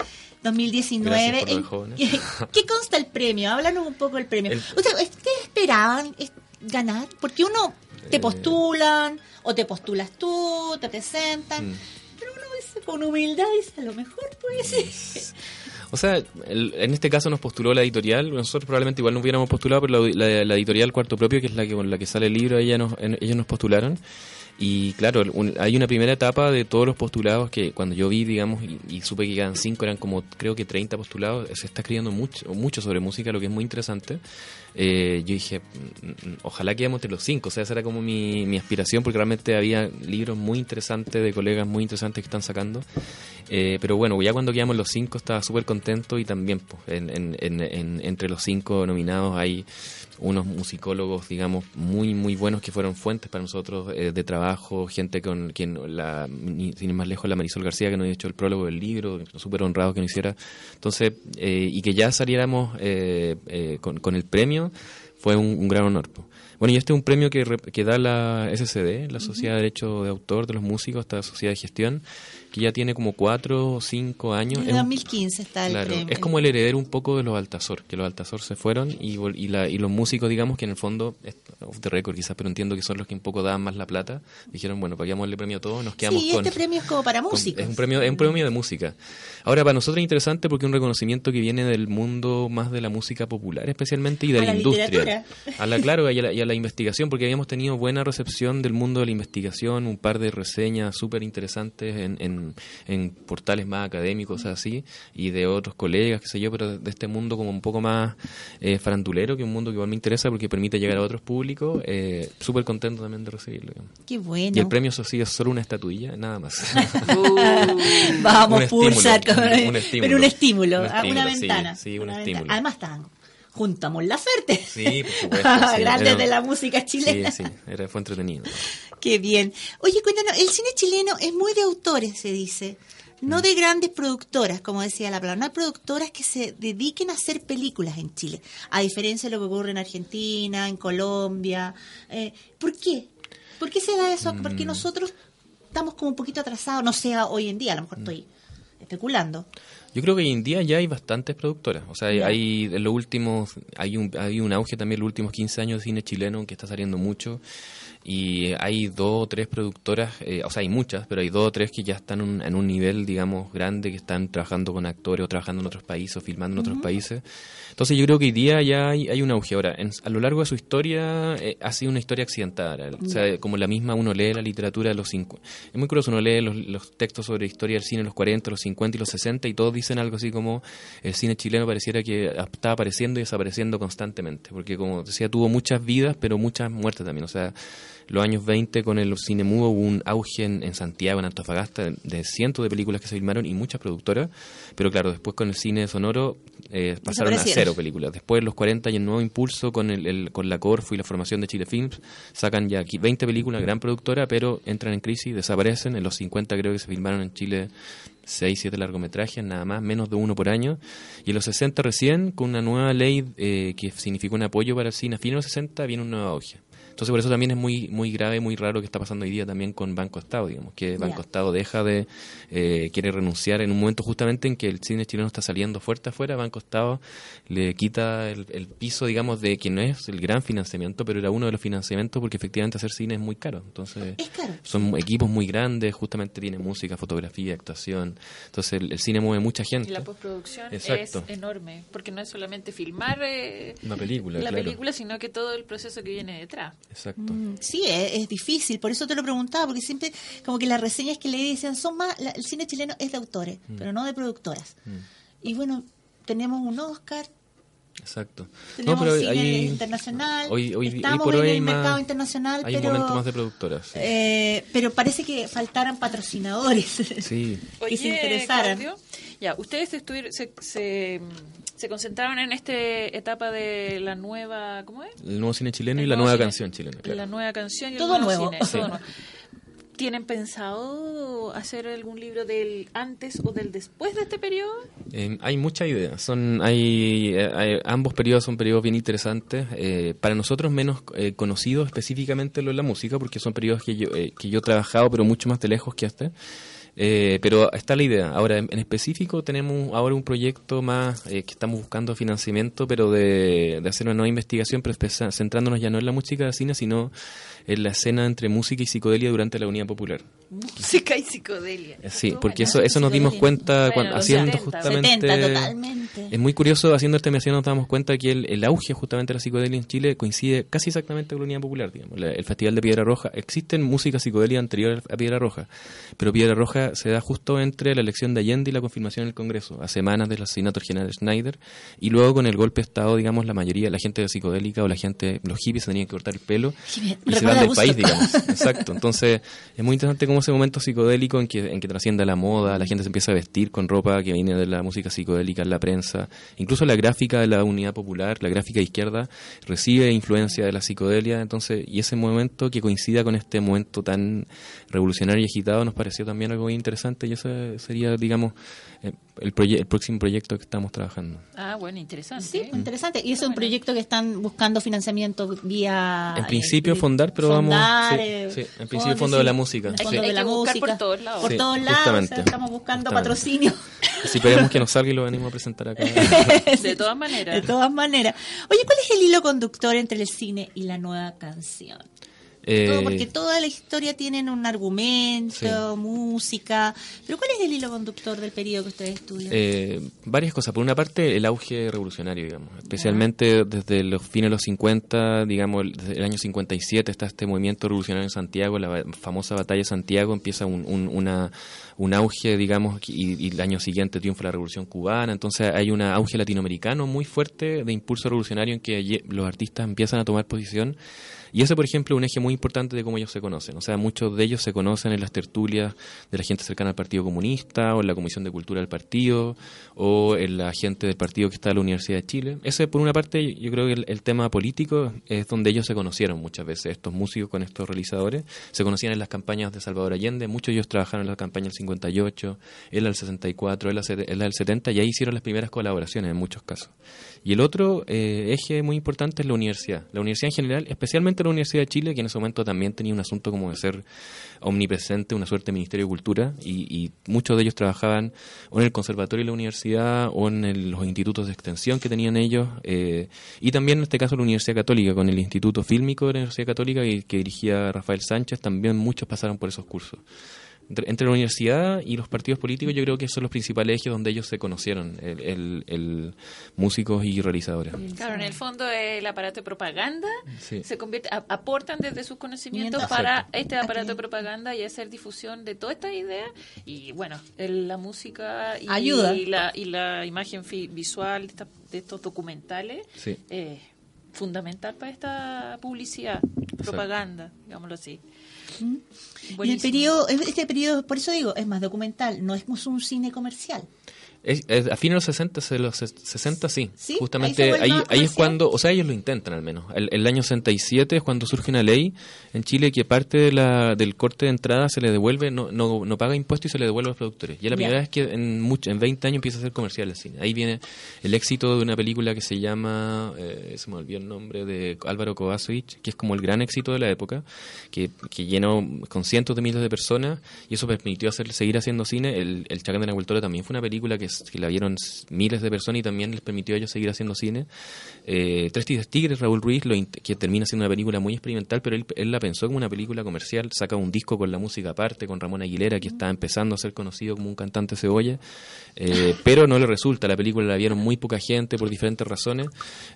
S3: 2019.
S4: Gracias por lo de
S3: ¿En
S4: jóvenes.
S3: ¿Qué, qué consta el premio? Háblanos un poco del premio.
S4: El-
S3: ¿Ustedes, ustedes esperaban es- ganar? Porque uno te
S4: Eh.
S3: postulan o te postulas tú, te presentan.
S4: Mm.
S3: Pero uno dice con humildad dice, a lo mejor puede ser.
S4: O sea, el- en este caso nos postuló la editorial. Nosotros probablemente igual no hubiéramos postulado, pero la, la- la editorial Cuarto Propio, que es la que con la que sale el libro, ella nos, en- ellos nos postularon. Y claro, un- hay una primera etapa de todos los postulados que cuando yo vi, digamos, y, supe que quedan cinco, eran como creo que 30 postulados, se está escribiendo mucho, mucho sobre música, lo que es muy interesante. Eh, yo dije, mm, mm, ojalá quedemos entre los cinco, o sea, esa era como mi, mi aspiración, porque realmente había libros muy interesantes de colegas muy interesantes que están sacando. Eh, pero bueno, ya cuando quedamos los cinco estaba súper contento y también pues, en, en- en- en- entre los cinco nominados hay unos musicólogos, digamos, muy, muy buenos que fueron fuentes para nosotros eh, de trabajo, gente con quien, la, sin ir más lejos, la Marisol García que nos ha hecho el prólogo del libro, súper honrado que nos hiciera. Entonces, eh, y que ya saliéramos eh, eh, con, con el premio fue un, un gran honor. Bueno, y este es un premio que, que da la SCD, la Sociedad de Derecho de Autor de los Músicos, esta sociedad de gestión, que ya tiene como cuatro o cinco años.
S3: En
S4: Es un-
S3: 2015 está el
S4: Claro,
S3: premio.
S4: es como el heredero un poco de los Altazor, que los Altazor se fueron y, y, la- y los músicos, digamos, que en el fondo, es off the record quizás, pero entiendo que son los que un poco daban más la plata, dijeron, bueno, paguemos el premio a todos, nos quedamos
S3: Sí,
S4: con...
S3: este premio es como para
S4: con-
S3: músicos.
S4: Es un premio, es un premio de música. Ahora, para nosotros es interesante porque es un reconocimiento que viene del mundo más de la música popular, especialmente, y de
S3: A
S4: la,
S3: la
S4: industria. A la, claro, y a la, y a la investigación, porque habíamos tenido buena recepción del mundo de la investigación, un par de reseñas súper interesantes en, en, en portales más académicos, así, y de otros colegas, qué sé yo, pero de este mundo como un poco más eh, farandulero, que es un mundo que igual me interesa porque permite llegar a otros públicos. Eh, súper contento también de recibirlo.
S3: Qué bueno.
S4: Y el premio, eso sí, es solo una estatuilla, nada más.
S3: Vamos,
S4: Un
S3: pulsar.
S4: estímulo,
S3: con-
S4: un estímulo.
S3: Pero un estímulo,
S4: Un
S3: ah, una
S4: sí,
S3: ventana.
S4: sí, un
S3: una
S4: estímulo.
S3: ventana. Además estaban juntamos la suerte.
S4: Sí, por supuesto, sí.
S3: Grandes
S4: Era-
S3: de la música
S4: Sí,
S3: chilena.
S4: sí, era, fue entretenido.
S3: Qué bien. Oye, cuéntanos, el cine chileno es muy de autores, se dice.
S4: Mm.
S3: No de grandes productoras, como decía la palabra. No hay productoras que se dediquen a hacer películas en Chile. A diferencia de lo que ocurre en Argentina, en Colombia. Eh, ¿Por qué? ¿Por qué se da eso?
S4: Mm.
S3: Porque nosotros estamos como un poquito atrasados. No sé, hoy en día, a lo
S4: Mm.
S3: mejor estoy especulando.
S4: Yo creo que hoy en día ya hay bastantes productoras. O sea, hay,
S3: Ya.
S4: hay en los últimos, hay un, hay un auge también en los últimos 15 años de cine chileno que está saliendo mucho. Y hay dos o tres productoras, eh, o sea, hay muchas, pero hay dos o tres que ya están un- en un nivel, digamos, grande, que están trabajando con actores o trabajando en otros países o filmando en otros países. Entonces yo creo que hoy día ya hay, hay un auge. Ahora, en- a lo largo de su historia eh, ha sido una historia accidentada. O sea, como la misma uno lee la literatura de los 50. Es muy curioso, uno lee los, los textos sobre historia del cine de los 40, los 50 y los 60 y todos dicen algo así como el cine chileno pareciera que estaba apareciendo y desapareciendo constantemente. Porque como decía, tuvo muchas vidas, pero muchas muertes también. O sea, los años 20 con el cine mudo hubo un auge en, en Santiago, en Antofagasta, de, de cientos de películas que se filmaron y muchas productoras. Pero claro, después con el cine sonoro eh, pasaron a cero películas. Después, en los 40 y el nuevo impulso con, el, el- con la Corfo y la formación de Chile Films, sacan ya aquí 20 películas, gran productora, pero entran en crisis, desaparecen. En los 50 creo que se filmaron en Chile 6, 7 largometrajes, nada más, menos de uno por año. Y en los 60 recién, con una nueva ley eh, que significó un apoyo para el cine, a fines de los 60 viene un nuevo auge. Entonces por eso también es muy muy grave, muy raro que está pasando hoy día también con Banco Estado, digamos, que Banco. Estado deja de, eh, quiere renunciar en un momento justamente en que el cine chileno está saliendo fuerte afuera, Banco Estado le quita el, el piso, digamos, de que no es el gran financiamiento, pero era uno de los financiamientos porque efectivamente hacer cine es muy caro. Entonces
S3: Es caro.
S4: son equipos muy grandes, justamente tiene música, fotografía, actuación. Entonces el, el cine mueve mucha gente.
S2: Y la postproducción
S4: Exacto.
S2: es enorme, porque no es solamente filmar eh,
S4: Una película,
S2: la
S4: claro.
S2: película, sino que todo el proceso que viene detrás.
S4: Exacto.
S3: Mm, sí, es, es difícil, por eso te lo preguntaba, porque siempre como que las reseñas que leí decían, son más, la- el cine chileno es de autores,
S4: Mm.
S3: pero no de productoras. Y bueno, tenemos un Oscar,
S4: Exacto.
S3: tenemos
S4: pero
S3: cine internacional,
S4: Hoy, hoy, hoy
S3: estamos
S4: por
S3: en
S4: hoy
S3: el
S4: más-
S3: mercado internacional,
S4: hay
S3: pero,
S4: un momento más de productoras. sí.
S3: eh, pero parece que faltaran patrocinadores.
S4: Sí.
S3: que se interesaran.
S2: Claudio, ya, ustedes estuvieron, se, se, se concentraron en esta etapa de la nueva, ¿cómo es?
S4: El nuevo cine chileno y
S2: El
S4: la nueva
S2: cine.
S4: canción chilena. claro.
S2: La nueva canción y el
S3: Todo
S2: nuevo
S3: nuevo.
S2: cine, todo nuevo. ¿Tienen pensado hacer algún libro del antes o del después de este periodo?
S4: Eh, hay muchas ideas. Son, hay, eh, hay- ambos periodos son periodos bien interesantes. Eh, para nosotros menos eh, conocidos específicamente lo de la música, porque son periodos que yo, eh, que yo he trabajado, pero mucho más de lejos que este. Eh, pero está la idea. Ahora, en, específico, tenemos ahora un proyecto más eh, que estamos buscando financiamiento, pero de, de hacer una nueva investigación, pero centrándonos ya no en la música de cine, sino en la escena entre música y psicodelia durante la Unidad Popular.
S2: Música y psicodelia.
S4: Sí, porque eso, eso nos dimos
S3: Psicodelia.
S4: cuenta cuando, haciendo
S2: 70,
S4: justamente...
S3: 70, totalmente.
S4: Es muy curioso, haciendo esta investigación nos damos cuenta que el, el auge justamente de la psicodelia en Chile coincide casi exactamente con la Unidad Popular, digamos. La- el Festival de Piedra Roja, existen música psicodelia anterior a Piedra Roja, pero Piedra Roja se da justo entre la elección de Allende y la confirmación en el Congreso, a semanas del asesinato del general Schneider, y luego con el golpe de Estado, digamos, la mayoría, la gente psicodélica o la gente, los hippies se tenían que cortar el pelo y se
S3: recuerda
S4: del país, digamos. Exacto. Entonces, es muy interesante cómo ese momento psicodélico en que, en que trasciende la moda, la gente se empieza a vestir con ropa que viene de la música psicodélica en la prensa. Incluso la gráfica de la Unidad Popular, la gráfica izquierda, recibe influencia de la psicodelia. Entonces, y ese momento que coincida con este momento tan revolucionario y agitado nos pareció también algo muy interesante y ese sería, digamos, eh, el, proye- el próximo proyecto que estamos trabajando.
S2: Ah, bueno, interesante.
S3: Sí,
S2: ¿eh?
S3: interesante. Y es un proyecto que están buscando financiamiento vía...
S4: En principio
S3: eh,
S4: fondar, pero vamos-
S3: fondar,
S4: sí,
S3: eh,
S4: sí, en principio fondo de la música, sí.
S3: Fondo de la música.
S2: por todos lados.
S3: Por todos lados. o sea,
S4: justamente.
S3: estamos buscando
S4: Justamente.
S3: patrocinio.
S4: Si esperemos que nos salga y lo venimos a presentar acá.
S2: De todas maneras.
S3: De todas maneras. Oye, ¿cuál es el hilo conductor entre el cine y la nueva canción?
S4: Eh,
S3: Todo, porque toda la historia tiene un argumento,
S4: Sí.
S3: música. Pero ¿cuál es el hilo conductor del periodo que ustedes estudian?
S4: Eh, varias cosas. Por una parte, el auge revolucionario, digamos. Especialmente desde los fines de los 50, digamos, el- desde el año 57 está este movimiento revolucionario en Santiago, la famosa batalla de Santiago, empieza un, un- una, un auge, digamos, y, y el año siguiente triunfa la revolución cubana. Entonces hay un auge latinoamericano muy fuerte de impulso revolucionario en que los artistas empiezan a tomar posición. Y ese, por ejemplo, es un eje muy importante de cómo ellos se conocen. O sea, muchos de ellos se conocen en las tertulias de la gente cercana al Partido Comunista o en la Comisión de Cultura del partido o en la gente del partido que está en la Universidad de Chile. Ese, por una parte, yo creo que el, tema político es donde ellos se conocieron muchas veces, estos músicos con estos realizadores. Se conocían en las campañas de Salvador Allende, muchos de ellos trabajaron en la campaña del 58, él al 64, él al se- él al 70, y ahí hicieron las primeras colaboraciones en muchos casos. Y el otro eh, eje muy importante es la universidad. La universidad en general, especialmente la Universidad de Chile, que en ese momento también tenía un asunto como de ser omnipresente, una suerte de Ministerio de Cultura, y, muchos de ellos trabajaban o en el conservatorio de la universidad o en los institutos de extensión que tenían ellos, eh, y también en este caso la Universidad Católica, con el Instituto Fílmico de la Universidad Católica que dirigía Rafael Sánchez, también muchos pasaron por esos cursos. Entre, entre la universidad y los partidos políticos yo creo que son los principales ejes donde ellos se conocieron, el, el- el músicos y realizadores.
S2: Claro, en el fondo el aparato de propaganda
S4: Sí.
S2: se convierte, a- aportan desde sus conocimientos para
S4: Exacto.
S2: este aparato de propaganda y hacer difusión de todas estas ideas y bueno, el- la música y,
S3: Ayuda.
S2: la, y la imagen fi- visual de, esta- de estos documentales
S4: Sí.
S2: eh, fundamental para esta publicidad, propaganda, digámoslo así.
S3: Y el periodo, este periodo, por eso digo, es más documental, no es un cine comercial.
S4: Es- es- a fines de los 60, se- los ses- 60 sí. Justamente ahí, ahí es cuando, o sea, ellos lo intentan al menos. El, el año 67 es cuando surge una ley en Chile que parte de la, del corte de entrada se le devuelve, no, no, no paga impuestos y se le devuelve a los productores. Y es la
S3: Ya.
S4: primera vez que en, mucho, en 20 años empieza a ser comercial el cine. Ahí viene el éxito de una película que se llama, eh, se me olvidó el nombre, de Álvaro Kovacevic, que es como el gran éxito de la época, que, que llenó con cientos de miles de personas y eso permitió hacer, seguir haciendo cine. El, el Chacán de Nahuel Toro también fue una película que Que la vieron miles de personas y también les permitió a ellos seguir haciendo cine. Eh, Tres Tigres, Raúl Ruiz, lo que termina siendo una película muy experimental, pero él, él, la pensó como una película comercial, saca un disco con la música aparte, con Ramón Aguilera, que está empezando a ser conocido como un cantante cebolla, eh, pero no le resulta, la película la vieron muy poca gente por diferentes razones,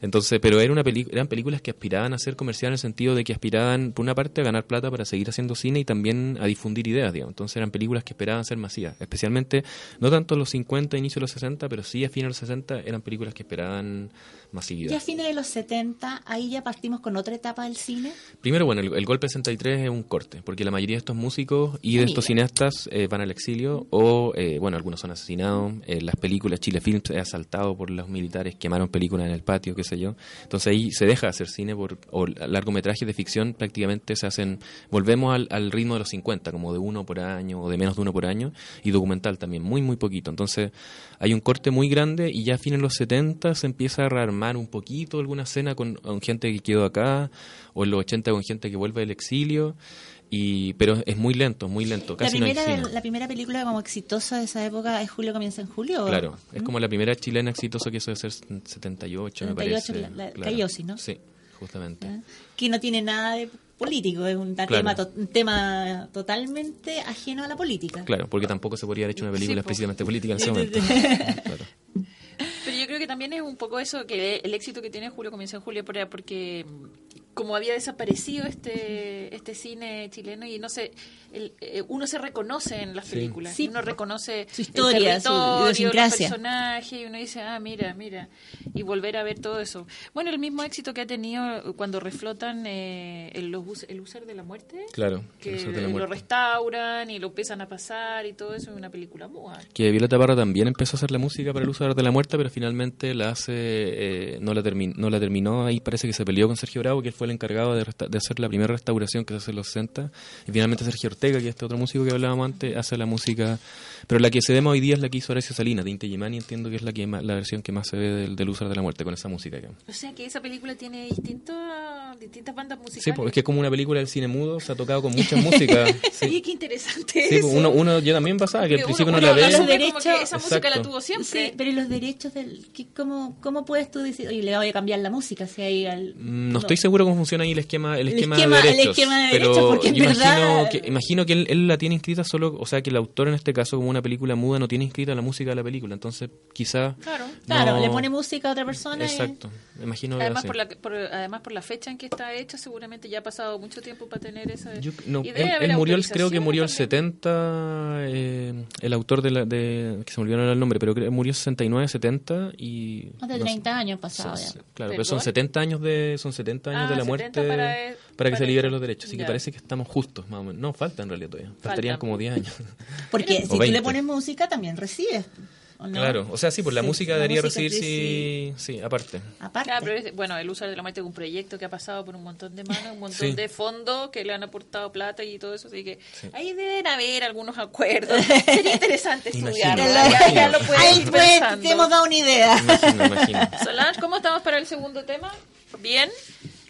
S4: entonces, pero era una eran películas que aspiraban a ser comerciales en el sentido de que aspiraban, por una parte, a ganar plata para seguir haciendo cine y también a difundir ideas, digamos. Entonces eran películas que esperaban ser masivas, especialmente, no tanto los 50, inicio de los 60, pero sí a fines de los 60 eran películas que esperaban masividad.
S3: Y a fines de los 70, ahí ya partimos con otra etapa del cine.
S4: Primero, bueno, el, golpe 63 es un corte, porque la mayoría de estos músicos y de estos cineastas eh, van al exilio o, eh, bueno, algunos son asesinados. En las películas, Chile Films es asaltado por los militares, quemaron películas en el patio, qué sé yo. Entonces ahí se deja de hacer cine por, o largometrajes de ficción prácticamente se hacen, volvemos al, al ritmo de los 50, como de uno por año o de menos de uno por año, y documental también, muy, muy poquito. Entonces hay un corte muy grande y ya a fines de los 70 se empieza a rearmar un poquito alguna escena con, gente que quedó acá, o en los 80 con gente que vuelve del exilio. Y, pero es muy lento, muy lento. Casi
S3: la, primera,
S4: no
S3: la primera película como exitosa de esa época es Julio comienza en julio.
S4: Claro, es como la primera chilena exitosa que hizo de ser 78, 78 me parece.
S3: La, la claro. ¿no?
S4: Sí, justamente.
S3: ¿Ah? Que no tiene nada de político, es un, tema, un tema totalmente ajeno a la política.
S4: Claro, porque tampoco se podría haber hecho una película específicamente política en ese momento. claro.
S2: Que también es un poco eso, que el éxito que tiene Julio comienza en julio, porque como había desaparecido este este cine chileno y no sé eh, uno se reconoce en las películas uno reconoce
S3: su historia
S2: el territorio, su los personajes y uno dice ah mira mira y volver a ver todo eso. Bueno el mismo éxito que ha tenido cuando reflotan eh, el, el user de la muerte
S4: claro
S2: que lo restauran y lo empiezan a pasar y todo eso en una película muy
S4: que Violeta Barra también empezó a hacer la música para el user de la muerte pero finalmente la hace eh, no la terminó no la terminó ahí parece que se peleó con Sergio Bravo que él fue encargado de, de, hacer la primera restauración que se hace en los 60. Y finalmente Sergio Ortega, que es este otro músico que hablábamos antes, hace la música. Pero la que se vemos hoy día es la que hizo Horacio Salinas, de Inte Gimani, entiendo que es la que la versión que más se ve del, del de la Muerte, con esa música.
S2: O sea que esa película tiene distintos, distintas bandas musicales.
S4: Sí, porque es que es como una película del cine mudo, se ha tocado con muchas músicas.
S2: sí, qué interesante. Sí,
S4: pues, uno, uno, yo también pasaba, que al principio no la ve.
S2: Los derechos, esa música la tuvo siempre.
S3: Sí, pero ¿y los derechos del. ¿cómo, ¿Cómo puedes tú decir, oye, le voy a cambiar la música? Si hay al,
S4: mm, no, estoy seguro cómo funciona ahí el esquema el esquema, de derechos. pero imagino, que, imagino que él, la tiene inscrita solo, o sea, que el autor en este caso, como una película muda, no tiene inscrita la música de la película. Entonces, quizá.
S3: Claro, claro le pone música a otra persona.
S4: Exacto, me imagino
S2: además, por la, además, por la fecha en que está hecha, seguramente ya ha pasado mucho tiempo para tener esa. no,
S4: él, murió, creo que murió el 70, eh, el autor de, la, de. que se me olvidó el nombre, pero creo, murió 69, 70 y.
S3: Más de 30 años pasados ya.
S4: Claro, pero son 70 años de, son 70 años de la muerte para, que se liberen los derechos. Así que parece que estamos justos, más o menos. No, falta en realidad todavía. Faltarían como 10 años.
S3: Porque si tú le pones música, también recibes.
S4: Claro, o sea, sí, pues la música debería recibir, sí, sí, aparte.
S3: aparte.
S2: pero bueno, el usuario de la muerte es un proyecto que ha pasado por un montón de manos, un montón de fondos que le han aportado plata y todo eso, así que ahí deben haber algunos acuerdos. Sería interesante estudiarlo.
S3: Ya, lo Ahí pues, te hemos dado una idea.
S2: Solange, ¿cómo estamos para el segundo tema? ¿Bien?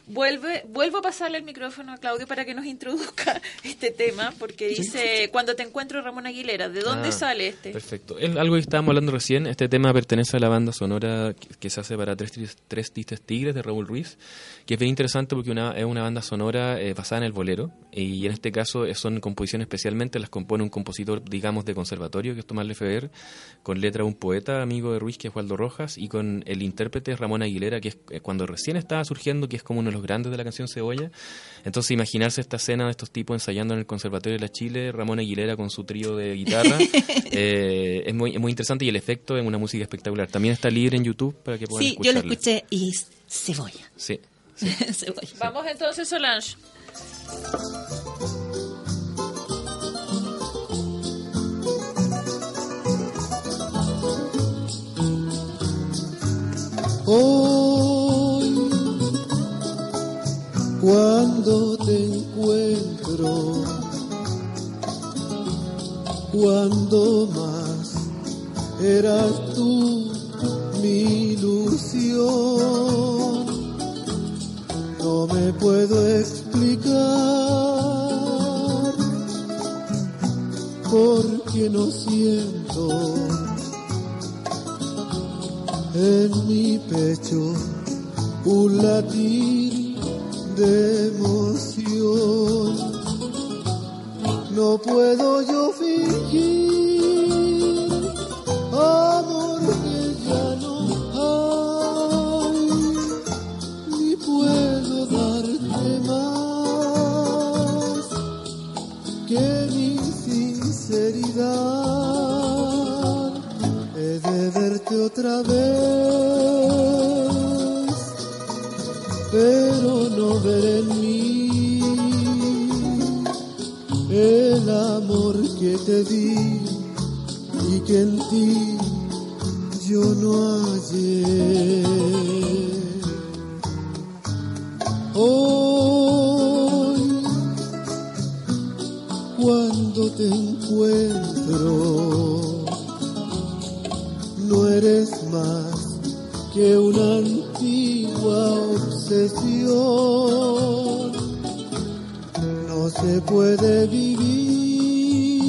S2: Vuelve, vuelvo a pasarle el micrófono a Claudio para que nos introduzca este tema, porque dice, cuando te encuentro Ramón Aguilera, ¿de dónde ah, sale este?
S4: Perfecto. Es algo que estábamos hablando recién, este tema pertenece a la banda sonora que, se hace para Tres, Tres Tistes Tigres de Raúl Ruiz, que es bien interesante porque una, es una banda sonora eh, basada en el bolero, y en este caso eh, son composiciones especialmente, las compone un compositor, digamos, de conservatorio, que es Tomás Lefebvre, con letra un poeta amigo de Ruiz, que es Waldo Rojas, y con el intérprete Ramón Aguilera, que es eh, cuando recién estaba surgiendo, que es como uno de los grandes de la canción Cebolla. Entonces imaginarse esta escena de estos tipos ensayando en el Conservatorio de la Chile, Ramón Aguilera con su trío de guitarra, eh, es, muy, muy interesante y el efecto es una música espectacular. También está libre en YouTube para que puedan
S3: Sí, yo lo escuché y es Cebolla.
S4: Sí.
S2: cebolla. Vamos entonces, Solange.
S5: Oh cuando te encuentro, cuando más eras tú mi ilusión. No me puedo explicar por qué no siento mi pecho un latir de emoción. No puedo yo fingir amor que ya no hay, ni puedo darte más que mi sinceridad. He de verte otra vez, pero no ver en mí el amor que te di y que en ti yo no hallé. Hoy, cuando te encuentro, no eres más que una antigua obsesión. No se puede vivir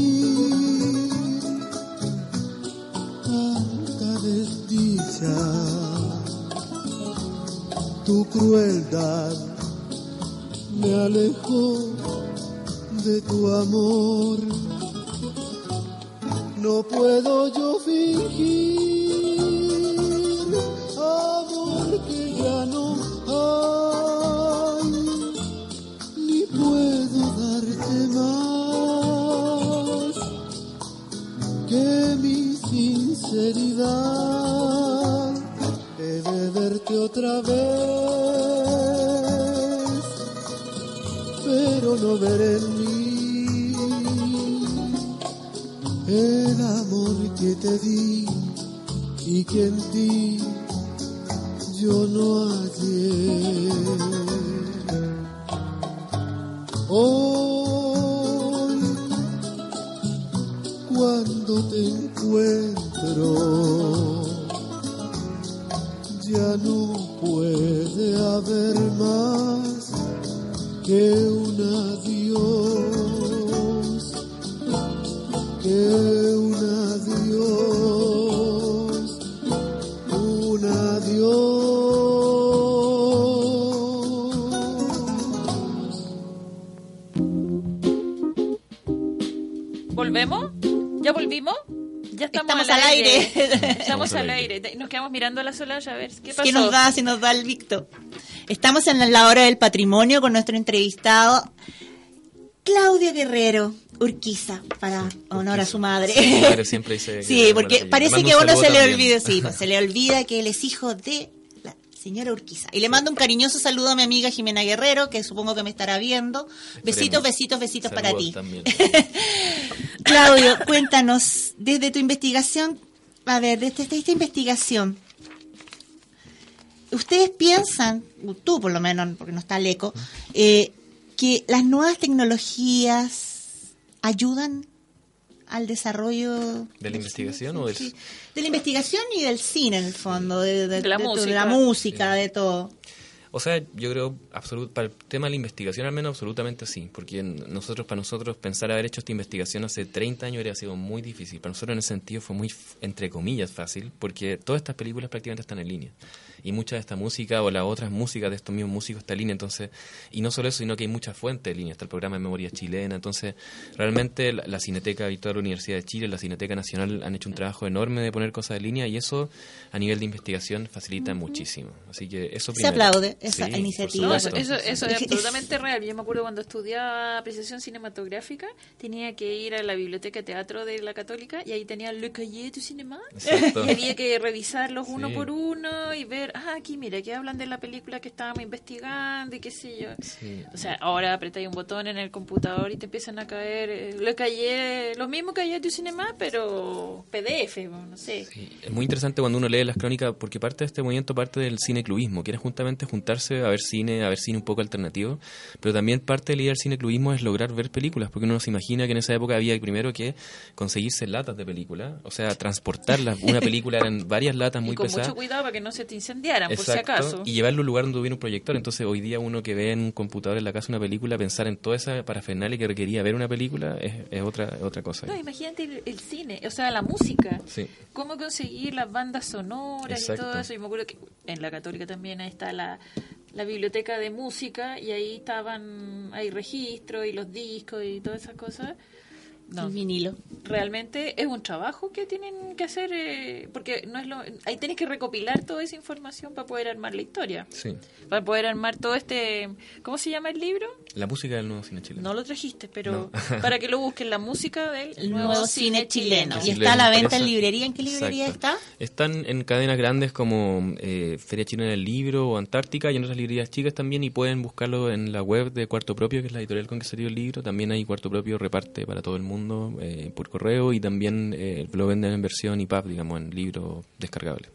S5: tanta desdicha. Tu crueldad me alejó de tu amor. No puedo yo fingir otra vez, pero no ver en mí el amor que te di y que en ti yo no hallé. Hoy, cuando te encuentro, que un adiós, que un adiós, un adiós.
S2: ¿Volvemos? ¿Ya volvimos? Ya estamos,
S3: Estamos al aire.
S2: Estamos al aire. Nos quedamos mirando a la sola a ver qué pasó.
S3: ¿Qué nos da, si nos da el Victo? Estamos en la hora del patrimonio con nuestro entrevistado Claudio Guerrero Urquiza, para honor a su madre.
S4: Sí, su madre siempre dice que
S3: Sí,
S4: es
S3: porque parece que a uno
S4: un
S3: se le olvida, sí, pues, se le olvida que él es hijo de la señora Urquiza. Y le mando un cariñoso saludo a mi amiga Jimena Guerrero, que supongo que me estará viendo. Besitos, besitos, besitos para ti.
S4: también.
S3: Claudio, cuéntanos, desde tu investigación, a ver, desde esta investigación, ¿ustedes piensan, tú por lo menos, porque no está el eco, eh, que las nuevas tecnologías ayudan al desarrollo
S4: ¿De la investigación o del-
S3: Sí, de la investigación y del cine en el fondo, de, de-
S2: De la
S3: de todo, de
S2: música.
S3: la música, de todo.
S4: O sea, yo creo, absolut, para el tema de la investigación al menos absolutamente sí, porque nosotros, para nosotros, pensar haber hecho esta investigación hace 30 años habría sido muy difícil. Para nosotros en ese sentido fue muy, entre comillas, fácil, porque todas estas películas prácticamente están en línea. Y mucha de esta música o las otras músicas de estos mismos músicos está en línea. Entonces, y no solo eso, sino que hay muchas fuentes en línea. Está el programa de memoria chilena. Entonces, realmente la, la Cineteca y toda la Universidad de Chile, la Cineteca Nacional han hecho un trabajo enorme de poner cosas en línea y eso a nivel de investigación facilita muchísimo. Así que eso
S3: Se
S4: primero.
S3: aplaude esa
S4: Sí,
S3: iniciativa.
S2: No, eso,
S4: supuesto.
S2: eso, eso es absolutamente real. Yo me acuerdo cuando estudiaba apreciación cinematográfica, tenía que ir a la biblioteca de teatro de la Católica y ahí tenía Le Cahier du Cinéma. Y había que revisarlos uno
S4: Sí.
S2: por uno y ver, ah, aquí mira, que hablan de la película que estábamos investigando y qué sé yo.
S4: Sí.
S2: O sea, ahora apretáis un botón en el computador y te empiezan a caer eh, Le Cahier, los mismos Cahiers du Cinéma, pero PDF, no sé.
S4: Sí, es muy interesante cuando uno lee las crónicas porque parte de este movimiento parte del cineclubismo, que era justamente juntar sentarse a ver cine, a ver cine un poco alternativo, pero también parte de ir al cine clubismo es lograr ver películas, porque uno se imagina que en esa época había primero que conseguirse latas de película, o sea, transportarlas. Una película eran varias latas muy
S2: y con
S4: pesadas.
S2: mucho cuidado para que no se te incendiaran, por si
S4: Exacto,
S2: acaso.
S4: Y llevarlo a un lugar donde hubiera un proyector. Entonces, hoy día uno que ve en un computador en la casa una película, pensar en toda esa parafernalia que requería ver una película es, es otra otra cosa.
S2: No, imagínate el, el cine, o sea, la música.
S4: Sí.
S2: Cómo conseguir las bandas sonoras
S4: Exacto.
S2: y todo eso. Yo me acuerdo que en la Católica también ahí está la, la biblioteca de música y ahí estaban, hay registros y los discos y todas esas cosas. No,
S3: El vinilo.
S2: realmente es un trabajo que tienen que hacer eh, porque no es lo ahí tienes que recopilar toda esa información para poder armar la historia
S4: Sí.
S2: para poder armar todo este ¿cómo se llama el libro?
S4: La música del nuevo cine chileno.
S2: no lo trajiste pero para que lo busquen la música del
S3: El nuevo, cine chileno. Y está a la venta en librería. ¿En qué librería
S4: Exacto.
S3: está?
S4: Están en cadenas grandes como eh, Feria Chilena del Libro o Antártica y en otras librerías chicas también y pueden buscarlo en la web de Cuarto Propio, que es la editorial con que salió el libro. También hay Cuarto Propio reparte para todo el mundo eh, por correo y también eh, lo venden en versión EPUB, digamos, en libro descargable.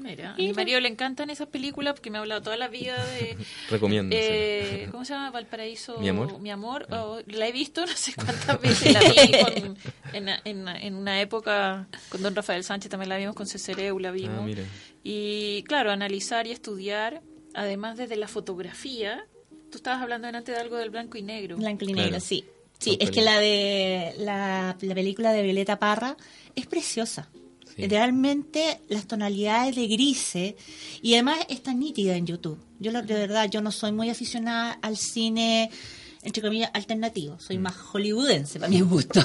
S2: Mira, a mi marido le encantan esas películas porque me ha hablado toda la vida de...
S4: Recomiendo.
S2: eh, ¿Cómo se llama? Valparaíso.
S4: Mi amor. Ah.
S2: Mi amor. Oh, la he visto no sé cuántas veces. La vi con- en, en- en una época con don Rafael Sánchez, también la vimos con Cecereu, la vimos.
S4: Ah, mira.
S2: Y claro, analizar y estudiar, además desde la fotografía. Tú estabas hablando antes de algo del blanco y negro.
S3: Blanco y
S4: Claro.
S3: negro, sí. Sí, es que la de la, la película de Violeta Parra es preciosa.
S4: Sí.
S3: Realmente las tonalidades de grises y además está nítida en YouTube. Yo de verdad yo no soy muy aficionada al cine entre comillas alternativo,
S4: Mm.
S3: soy más hollywoodense para mi gusto.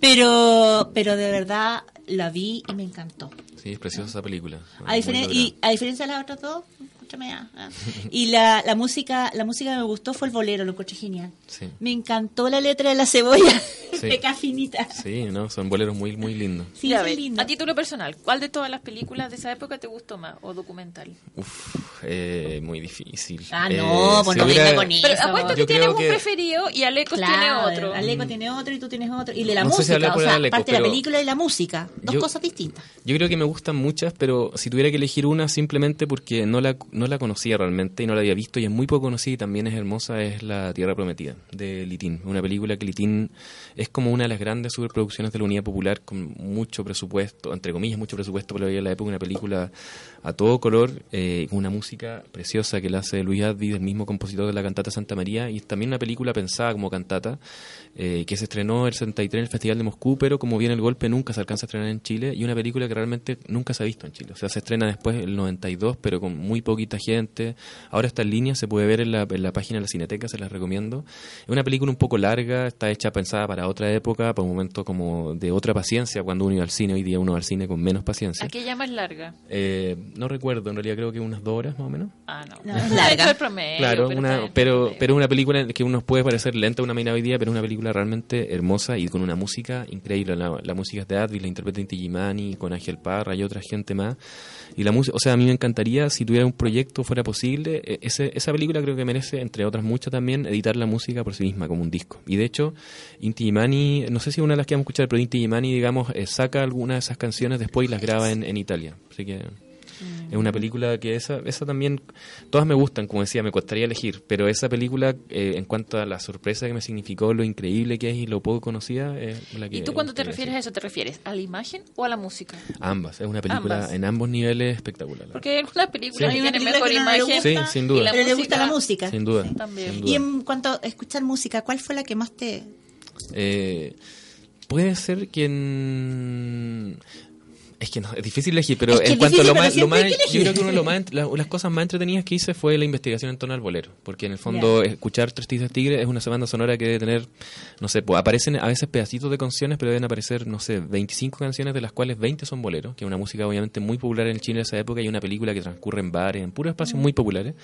S3: Pero pero de verdad la vi y me encantó.
S4: Sí, es preciosa esa película.
S3: A, diferen- y a diferencia de las otras dos, escúchame, ah, ah. y la, la música la música que me gustó fue el bolero, lo encontré genial.
S4: Sí.
S3: Me encantó la letra de la cebolla,
S4: Sí.
S3: peca finita.
S4: Sí, no, son boleros muy, muy lindos.
S3: Sí, es
S2: ves,
S3: lindo.
S2: a título personal, ¿cuál de todas las películas de esa época te gustó más? ¿O documental?
S4: Uf, eh, muy difícil.
S3: Ah,
S4: Eh,
S3: no, pues
S4: si
S3: no
S4: hubiera-
S3: con
S2: Pero
S3: eso.
S2: apuesto que tienes un
S4: que-
S2: preferido y Alecos
S3: Claro,
S2: tiene otro.
S3: Aleco tiene otro y tú tienes otro. Y de la
S4: No si
S3: música,
S4: hablé
S3: o sea,
S4: Aleco,
S3: aparte de la
S4: pero-
S3: película y la música. Dos
S4: Yo-
S3: cosas distintas.
S4: Yo creo que me gustan muchas, pero si tuviera que elegir una simplemente porque no la, no la conocía realmente y no la había visto y es muy poco conocida y también es hermosa, es La Tierra Prometida de Litín. Una película que Litín es como una de las grandes superproducciones de la Unidad Popular con mucho presupuesto, entre comillas mucho presupuesto para la época, una película a todo color, eh, con una música preciosa que la hace Luis Advid, el mismo compositor de la cantata Santa María, y también una película pensada como cantata, eh, que se estrenó el 63 en el Festival de Moscú, pero como viene el golpe nunca se alcanza a estrenar en Chile, y una película que realmente nunca se ha visto en Chile. O sea, se estrena después el 92, pero con muy poquita gente. Ahora está en línea, se puede ver en la, en la página de la Cineteca, se las recomiendo. Es una película un poco larga, está hecha pensada para otra época, para un momento como de otra paciencia, cuando uno iba al cine, hoy día uno va al cine con menos paciencia.
S2: Aquella más larga.
S4: Eh, no recuerdo, en realidad creo que unas dos horas más o menos.
S2: Ah, no.
S3: No, es larga.
S2: Es promedio,
S4: Claro,
S2: pero
S4: una, pero, pero una película que uno puede parecer lenta una mina hoy día, pero es una película realmente hermosa y con una música increíble. La, la música es de Advi, la interpreta Inti Gimani, con Ángel Parra y otra gente más. Y la música, o sea, a mí me encantaría, si tuviera un proyecto fuera posible, ese, esa película creo que merece, entre otras muchas también, editar la música por sí misma, como un disco. Y de hecho, Inti Gimani, no sé si una de las que vamos a escuchar, pero Inti Gimani, digamos, eh, saca alguna de esas canciones después y las graba en, en Italia. Así que es una película que esa, esa también, todas me gustan, como decía, me costaría elegir, pero esa película, eh, en cuanto a la sorpresa que me significó, lo increíble que es y lo poco conocida, es la que...
S2: ¿Y tú cuando te refieres a eso, te refieres a la imagen o a la música?
S4: Ambas, es una película
S2: Ambas.
S4: en ambos niveles espectacular. la
S2: Porque hay algunas películas
S3: Sí.
S2: que tienen
S3: película
S2: mejor
S3: que no le
S2: imagen.
S3: gusta,
S4: Sí, sin duda.
S3: Pero le gusta la música.
S4: Sin duda.
S2: Sí, también.
S4: sin duda.
S3: Y en cuanto a escuchar música, ¿cuál fue la que más te...
S4: Eh, puede ser que en... Es que no, es difícil elegir, pero
S3: Es que
S4: en cuanto a lo más, lo más yo creo que uno de lo más, la- las cosas más entretenidas que hice fue la investigación en torno al bolero, porque en el fondo escuchar Tres Tizas Tigre es una banda sonora que debe tener, no sé, pues aparecen a veces pedacitos de canciones, pero deben aparecer, no sé, 25 canciones de las cuales 20 son boleros, que es una música obviamente muy popular en Chile de esa época y una película que transcurre en bares, en puros espacios muy populares.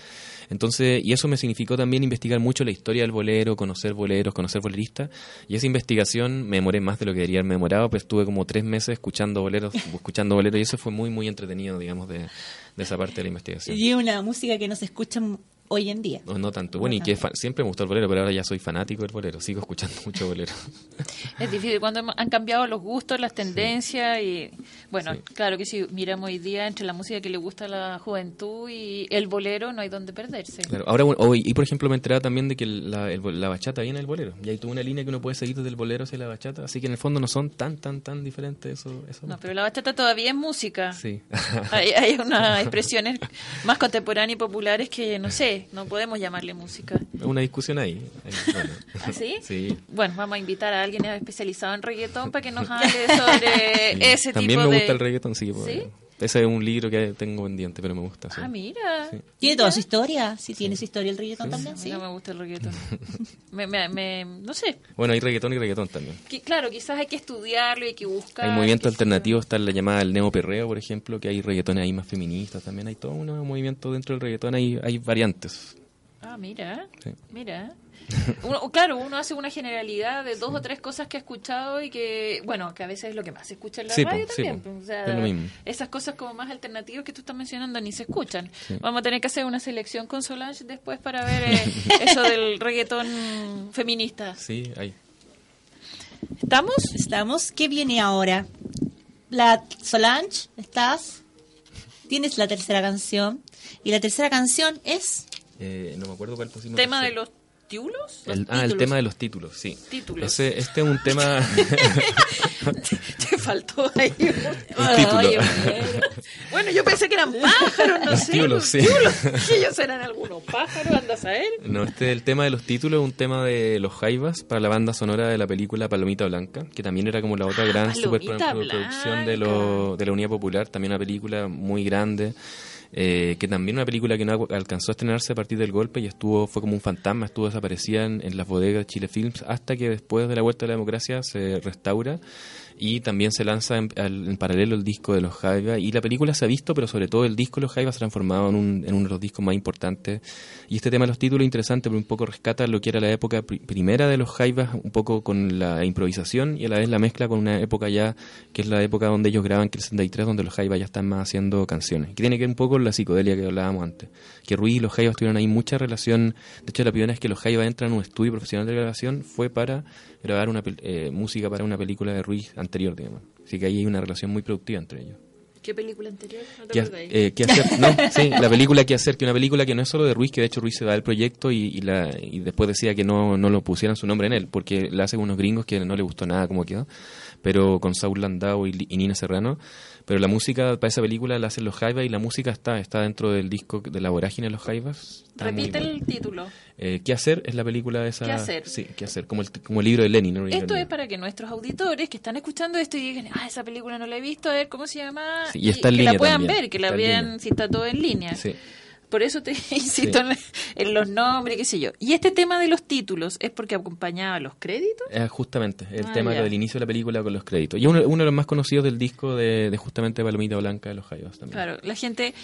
S4: Entonces, y eso me significó también investigar mucho la historia del bolero, conocer boleros, conocer boleristas. Y esa investigación me demoré más de lo que debería haberme demorado, pues estuve como tres meses escuchando boleros, escuchando boleros, y eso fue muy, muy entretenido, digamos, de, de esa parte de la investigación.
S3: Y una música que no se escucha hoy en día.
S4: No, no tanto. Bueno, y que siempre me gustó el bolero, pero ahora ya soy fanático del bolero. Sigo escuchando mucho bolero.
S2: Es difícil cuando hemos- han cambiado los gustos, las tendencias y bueno,
S4: Sí.
S2: claro que si miramos hoy día entre la música que le gusta a la juventud y el bolero no hay donde perderse.
S4: Claro, ahora, bueno, hoy, y por ejemplo, me enteraba también de que la, el bo- la bachata viene del bolero. Y hay toda una línea que uno puede seguir desde el bolero hacia la bachata. Así que en el fondo no son tan, tan, tan diferentes eso. eso
S2: No, pero la bachata todavía es música.
S4: Sí.
S2: Hay, hay unas expresiones más contemporáneas y populares que no sé, no podemos llamarle música.
S4: una discusión ahí. Bueno.
S2: ¿Ah, sí? Bueno, vamos a invitar a alguien especializado en reggaetón para que nos hable sobre
S4: Sí.
S2: ese
S4: También
S2: tipo
S4: me
S2: de...
S4: gusta el reggaetón, sí puedo-
S2: ¿Sí?
S4: Ese es un libro que tengo pendiente, pero me gusta. sí.
S2: Ah, mira.
S4: Sí.
S3: Tiene toda su historia, sí, tiene su historia el reggaetón también, sí.
S2: no me gusta el reggaetón. me, me- me- no sé.
S4: Bueno, hay reggaetón y reggaetón también.
S2: Que, claro, quizás hay que estudiarlo y hay que buscar.
S4: Hay movimientos alternativos, está la llamada el neoperreo, por ejemplo, que hay reggaetones ahí más feministas también. Hay todo un movimiento dentro del reggaetón, hay, hay variantes.
S2: Ah, mira.
S4: Sí.
S2: Mira. Uno, claro, uno hace una generalidad de dos o tres cosas que ha escuchado y que, bueno, que a veces es lo que más se escucha en la
S4: Sí,
S2: radio
S4: po, sí,
S2: también.
S4: po.
S2: o sea,
S4: Es lo mismo.
S2: Esas cosas como más alternativas que tú estás mencionando ni se escuchan. Vamos a tener que hacer una selección con Solange después para ver eh, eso del reggaetón feminista.
S4: Sí, hay.
S3: ¿Estamos? Estamos. ¿Qué viene ahora? La Solange, ¿estás? Tienes la tercera canción. Y la tercera canción es
S4: Eh, no me acuerdo cuál pusimos.
S2: ¿Tema de los tiulos?
S4: El, ah, el
S2: títulos.
S4: tema de los títulos, sí.
S2: Títulos.
S4: Ese, este es un tema...
S2: Te faltó ahí un,
S4: Un título.
S2: Ay, bueno. Yo pensé que eran pájaros, no
S4: Los
S2: sé.
S4: tíulos,
S2: los
S4: sí.
S2: tíulos. Que ellos eran algunos pájaros, andas a ver.
S4: No, este el tema de los títulos es un tema de los Jaivas para la banda sonora de la película Palomita Blanca, que también era como la otra gran
S2: Ah, Palomita
S4: superproducción de, lo- de la Unidad Popular, también una película muy grande, eh, que también una película que no alcanzó a estrenarse a partir del golpe y estuvo fue como un fantasma, estuvo desaparecida en, en las bodegas de Chile Films hasta que después de la vuelta de la democracia se restaura y también se lanza en, al- en paralelo el disco de los Jaivas y la película se ha visto, pero sobre todo el disco de los Jaivas se ha transformado en, un- en uno de los discos más importantes. Y este tema de los títulos es interesante pero un poco rescata lo que era la época pri- primera de los Jaivas, un poco con la improvisación y a la vez la mezcla con una época ya que es la época donde ellos graban que el 63 donde los Jaivas ya están más haciendo canciones, que tiene que ver un poco con la psicodelia que hablábamos antes, que Ruiz y los Jaivas tuvieron ahí mucha relación, de hecho la primera vez que los Jaivas entran a un estudio profesional de grabación fue para grabar una eh, música para una película de Ruiz anterior, digamos. Así que ahí hay una relación muy productiva entre ellos.
S2: ¿Qué película anterior? ¿No te
S4: ¿Qué, eh, qué hacer? No, sí, la película que hacer, que una película que no es solo de Ruiz, que de hecho Ruiz se da el proyecto y, y la, y después decía que no, no lo pusieran su nombre en él, porque la hacen unos gringos que no le gustó nada como quedó, pero con Saul Landau y, y Nina Serrano. Pero la música para esa película la hacen los Jaivas y la música está, está dentro del disco de la vorágine de los Jaivas. Está
S2: Repite el título.
S4: Eh, ¿Qué hacer? Es la película de esa...
S2: ¿Qué hacer?
S4: Sí, ¿qué hacer? Como el, como el libro de Lenin. ¿no?
S2: Esto es para que nuestros auditores que están escuchando esto y digan, ah, esa película no la he visto, a ver cómo se llama.
S4: Sí, y está en
S2: que la
S4: línea
S2: puedan
S4: también,
S2: ver, que la
S4: está
S2: vean si está todo en línea.
S4: Sí.
S2: Por eso te insisto en, en los nombres, qué sé yo. Y este tema de los títulos es porque acompañaba los créditos.
S4: Eh, justamente, el
S2: Ah,
S4: tema
S2: ya.
S4: del inicio de la película con los créditos. Y uno, uno de los más conocidos del disco de, de justamente Palomita Blanca de los Jaivas también.
S2: Claro, la gente,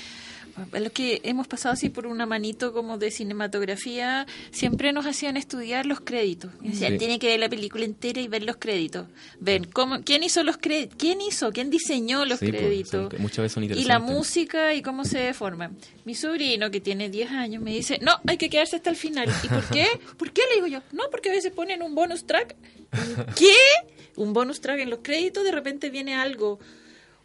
S2: los que hemos pasado así por una manito como de cinematografía, siempre nos hacían estudiar los créditos. Decían,
S4: Sí.
S2: tienen que ver la película entera y ver los créditos. Ven, cómo, ¿quién hizo los créditos? ¿Quién hizo? ¿Quién diseñó los
S4: Sí, pues,
S2: créditos?
S4: son- muchas veces son
S2: y la música y cómo se forman. Mi sobrino, que tiene 10 años, me dice, no, hay que quedarse hasta el final. ¿Y por qué? ¿Por qué? Le digo yo, no, porque a veces ponen un bonus track. ¿Qué? Un bonus track en los créditos, de repente viene algo.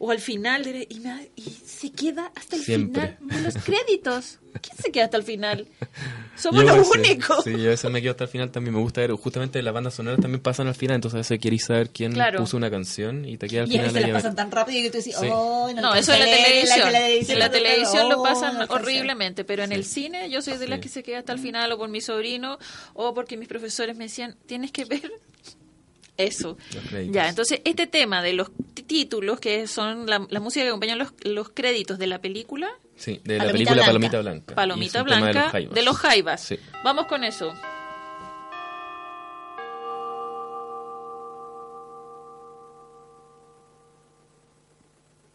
S2: O al final, y, me y se queda hasta el
S4: Siempre.
S2: final de los créditos. ¿Quién se queda hasta el final? Somos
S4: Yo
S2: los
S4: veces-
S2: únicos.
S4: Sí, yo a veces me quedo hasta el final también. Me gusta ver, justamente las bandas sonoras también pasan al final, entonces a veces queréis saber quién
S2: Claro.
S4: puso una canción y te queda al
S3: Y a
S4: final.
S3: veces las
S4: a ver.
S3: pasan tan rápido que tú dices,
S4: Sí.
S3: oh,
S2: No, eso en la televisión. En la
S3: no-
S2: televisión
S3: oh,
S2: lo pasan
S3: no
S2: horriblemente, pero en el cine yo soy de las
S4: Sí.
S2: que se queda hasta el final, o por mi sobrino, o porque mis profesores me decían, tienes que ver eso. Ya, entonces este tema de los títulos, que son la, la música que acompaña los, los créditos de la película,
S4: Sí, de la
S3: Palomita
S4: película
S3: Blanca.
S4: Palomita Blanca.
S2: Palomita Blanca,
S4: de los Jaivas. Sí.
S2: Vamos con eso.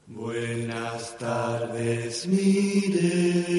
S5: Buenas tardes, Mireya.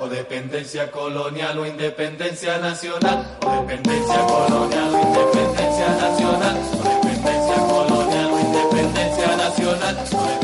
S6: O dependencia colonial o independencia nacional, o dependencia colonial o independencia nacional, o dependencia colonial o independencia nacional,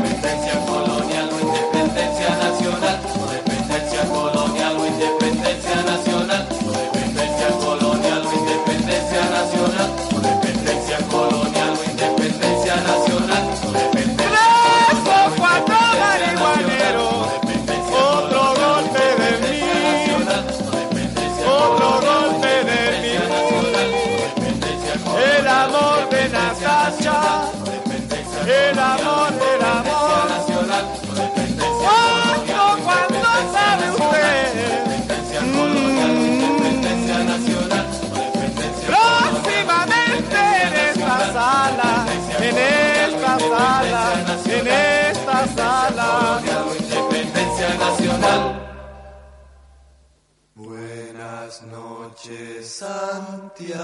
S6: noches, Santiago.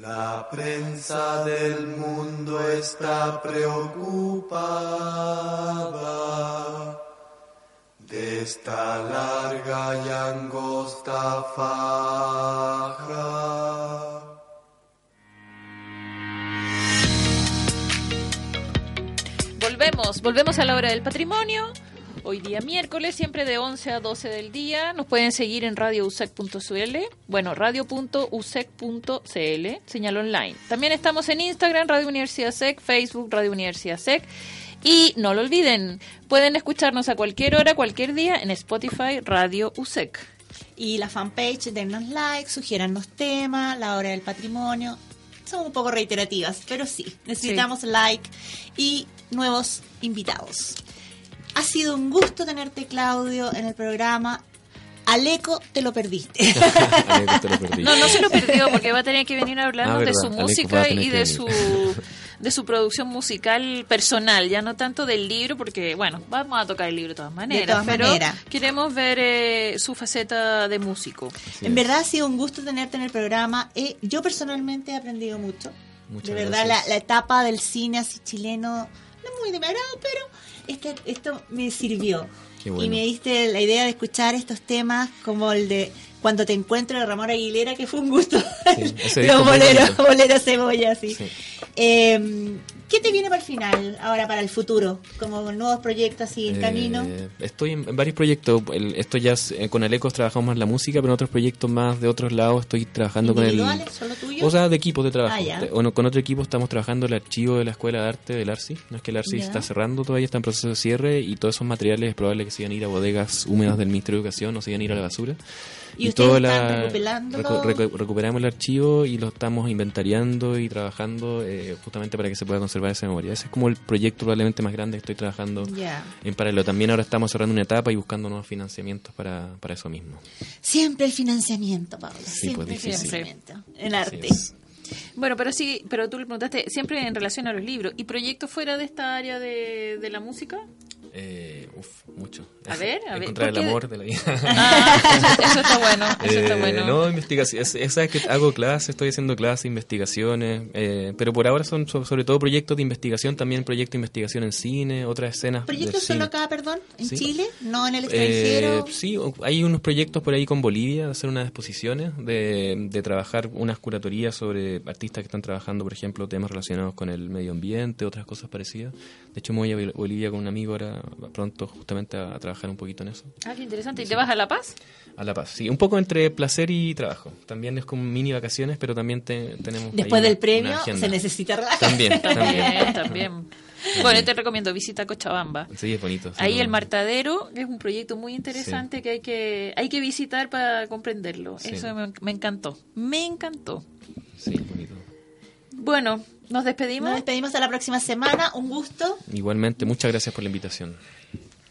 S6: La prensa del mundo está preocupada de esta larga y angosta faja.
S2: Volvemos, volvemos a la hora del patrimonio. Hoy día miércoles, siempre de 11 a 12 del día. Nos pueden seguir en radiousec.cl, bueno, radio.usec.cl, señal online. También estamos en Instagram, Radio Universidad Sec, Facebook, Radio Universidad Sec. Y no lo olviden, pueden escucharnos a cualquier hora, cualquier día en Spotify, Radio USEC.
S3: Y la fanpage, dennos like, sugiérannos temas, la hora del patrimonio. Somos un poco reiterativas, pero sí, necesitamos like y nuevos invitados. Ha sido un gusto tenerte, Claudio, en el programa. Aleco, te lo perdiste.
S4: Aleco, te lo perdí.
S2: No, no se lo perdió porque va a tener que venir a hablarnos
S4: Ah,
S2: de
S4: verdad,
S2: su música y de su de su producción musical personal, ya no tanto del libro, porque bueno, vamos a tocar el libro de todas maneras,
S3: todas
S2: pero
S3: maneras.
S2: queremos ver eh, su faceta de músico.
S3: en verdad ha sido un gusto tenerte en el programa. Eh, yo personalmente he aprendido mucho.
S4: Muchas
S3: de verdad, la, etapa del cine así chileno, no muy de mi agrado, pero este, esto me sirvió.
S4: Bueno.
S3: Y me diste la idea de escuchar estos temas como el de Cuando te encuentro de Ramón Aguilera, que fue un gusto.
S4: disco
S3: Los boleros, boleros cebolla, sí.
S4: Sí.
S3: Eh, ¿Qué te viene para el final, ahora para el futuro? Como nuevos proyectos así en
S4: Eh,
S3: camino.
S4: Estoy en, en varios proyectos. El- esto ya es- eh, con Alecos trabajamos más la música, pero en otros proyectos más de otros lados estoy trabajando con el.
S3: ¿Solo tuyos?
S4: O sea, de equipos de trabajo.
S3: Ah.
S4: Te- Bueno, con otro equipo estamos trabajando el archivo de la Escuela de Arte del ARSI. No es que el ARSI
S3: Ya.
S4: está cerrando todavía, está en proceso de cierre y todos esos materiales es probable que se iban a ir a bodegas húmedas del Ministerio de Educación o se iban a ir a la basura.
S3: ¿Y ustedes
S4: todo
S3: están recuperándolo?
S4: recu- recu- recuperamos el archivo y lo estamos inventariando y trabajando eh, justamente para que se pueda conservar esa memoria. Ese es como el proyecto probablemente más grande que estoy trabajando
S3: Ya.
S4: en paralelo. También ahora estamos cerrando una etapa y buscando nuevos financiamientos para, para eso mismo.
S3: Siempre el financiamiento, Paula.
S4: Sí,
S3: siempre
S4: pues,
S3: el financiamiento. En arte.
S2: Bueno, pero sí, pero tú le preguntaste siempre en relación a los libros. ¿Y proyectos fuera de esta área de, de la música?
S4: Eh, uf.
S2: A ver, a ver,
S4: Encontrar el amor de la vida.
S2: Ah, eso, eso está bueno, eso está
S4: Eh,
S2: bueno.
S4: No, investigación. Es, es- que hago clases, estoy haciendo clases, investigaciones, eh, pero por ahora son so- sobre todo proyectos de investigación, también proyectos de investigación en cine, otras escenas.
S3: ¿Proyectos solo
S4: cine.
S3: acá, perdón? ¿En
S4: Sí.
S3: Chile? ¿No en el
S4: Eh,
S3: extranjero?
S4: sí, o- hay unos proyectos por ahí con Bolivia de hacer unas exposiciones, de, de trabajar unas curatorías sobre artistas que están trabajando, por ejemplo, temas relacionados con el medio ambiente, otras cosas parecidas. De hecho, me voy a Bolivia con un amigo ahora pronto justamente a, a trabajar un poquito en eso.
S2: Ah, qué interesante. ¿Y te vas a La Paz?
S4: A La Paz, sí, un poco entre placer y trabajo. También es como mini vacaciones, pero también te- tenemos... ahí
S3: Después
S4: una-
S3: del premio
S4: una
S3: se necesita relajar.
S4: También, también.
S2: También. Bueno, yo te recomiendo visita Cochabamba.
S4: Sí, es bonito. sí,
S2: Ahí
S4: no-
S2: el Martadero es un proyecto muy interesante que hay que hay que visitar para comprenderlo.
S4: Sí.
S2: Eso me, me encantó. Me encantó.
S4: Sí, bonito.
S2: Bueno, nos despedimos.
S3: Nos despedimos hasta la próxima semana. Un gusto.
S4: Igualmente, muchas gracias por la invitación.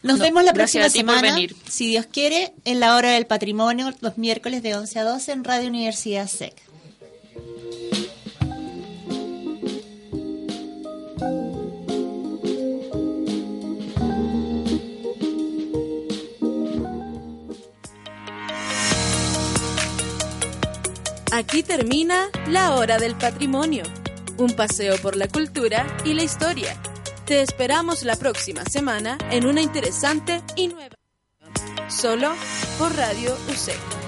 S3: Nos
S2: No,
S3: vemos la próxima semana,
S2: venir.
S3: si Dios quiere, en la hora del patrimonio, los miércoles de 11 a 12 en Radio Universidad SEC.
S1: Aquí termina La Hora del Patrimonio, un paseo por la cultura y la historia. Te esperamos la próxima semana en una interesante y nueva. Solo por Radio USEC.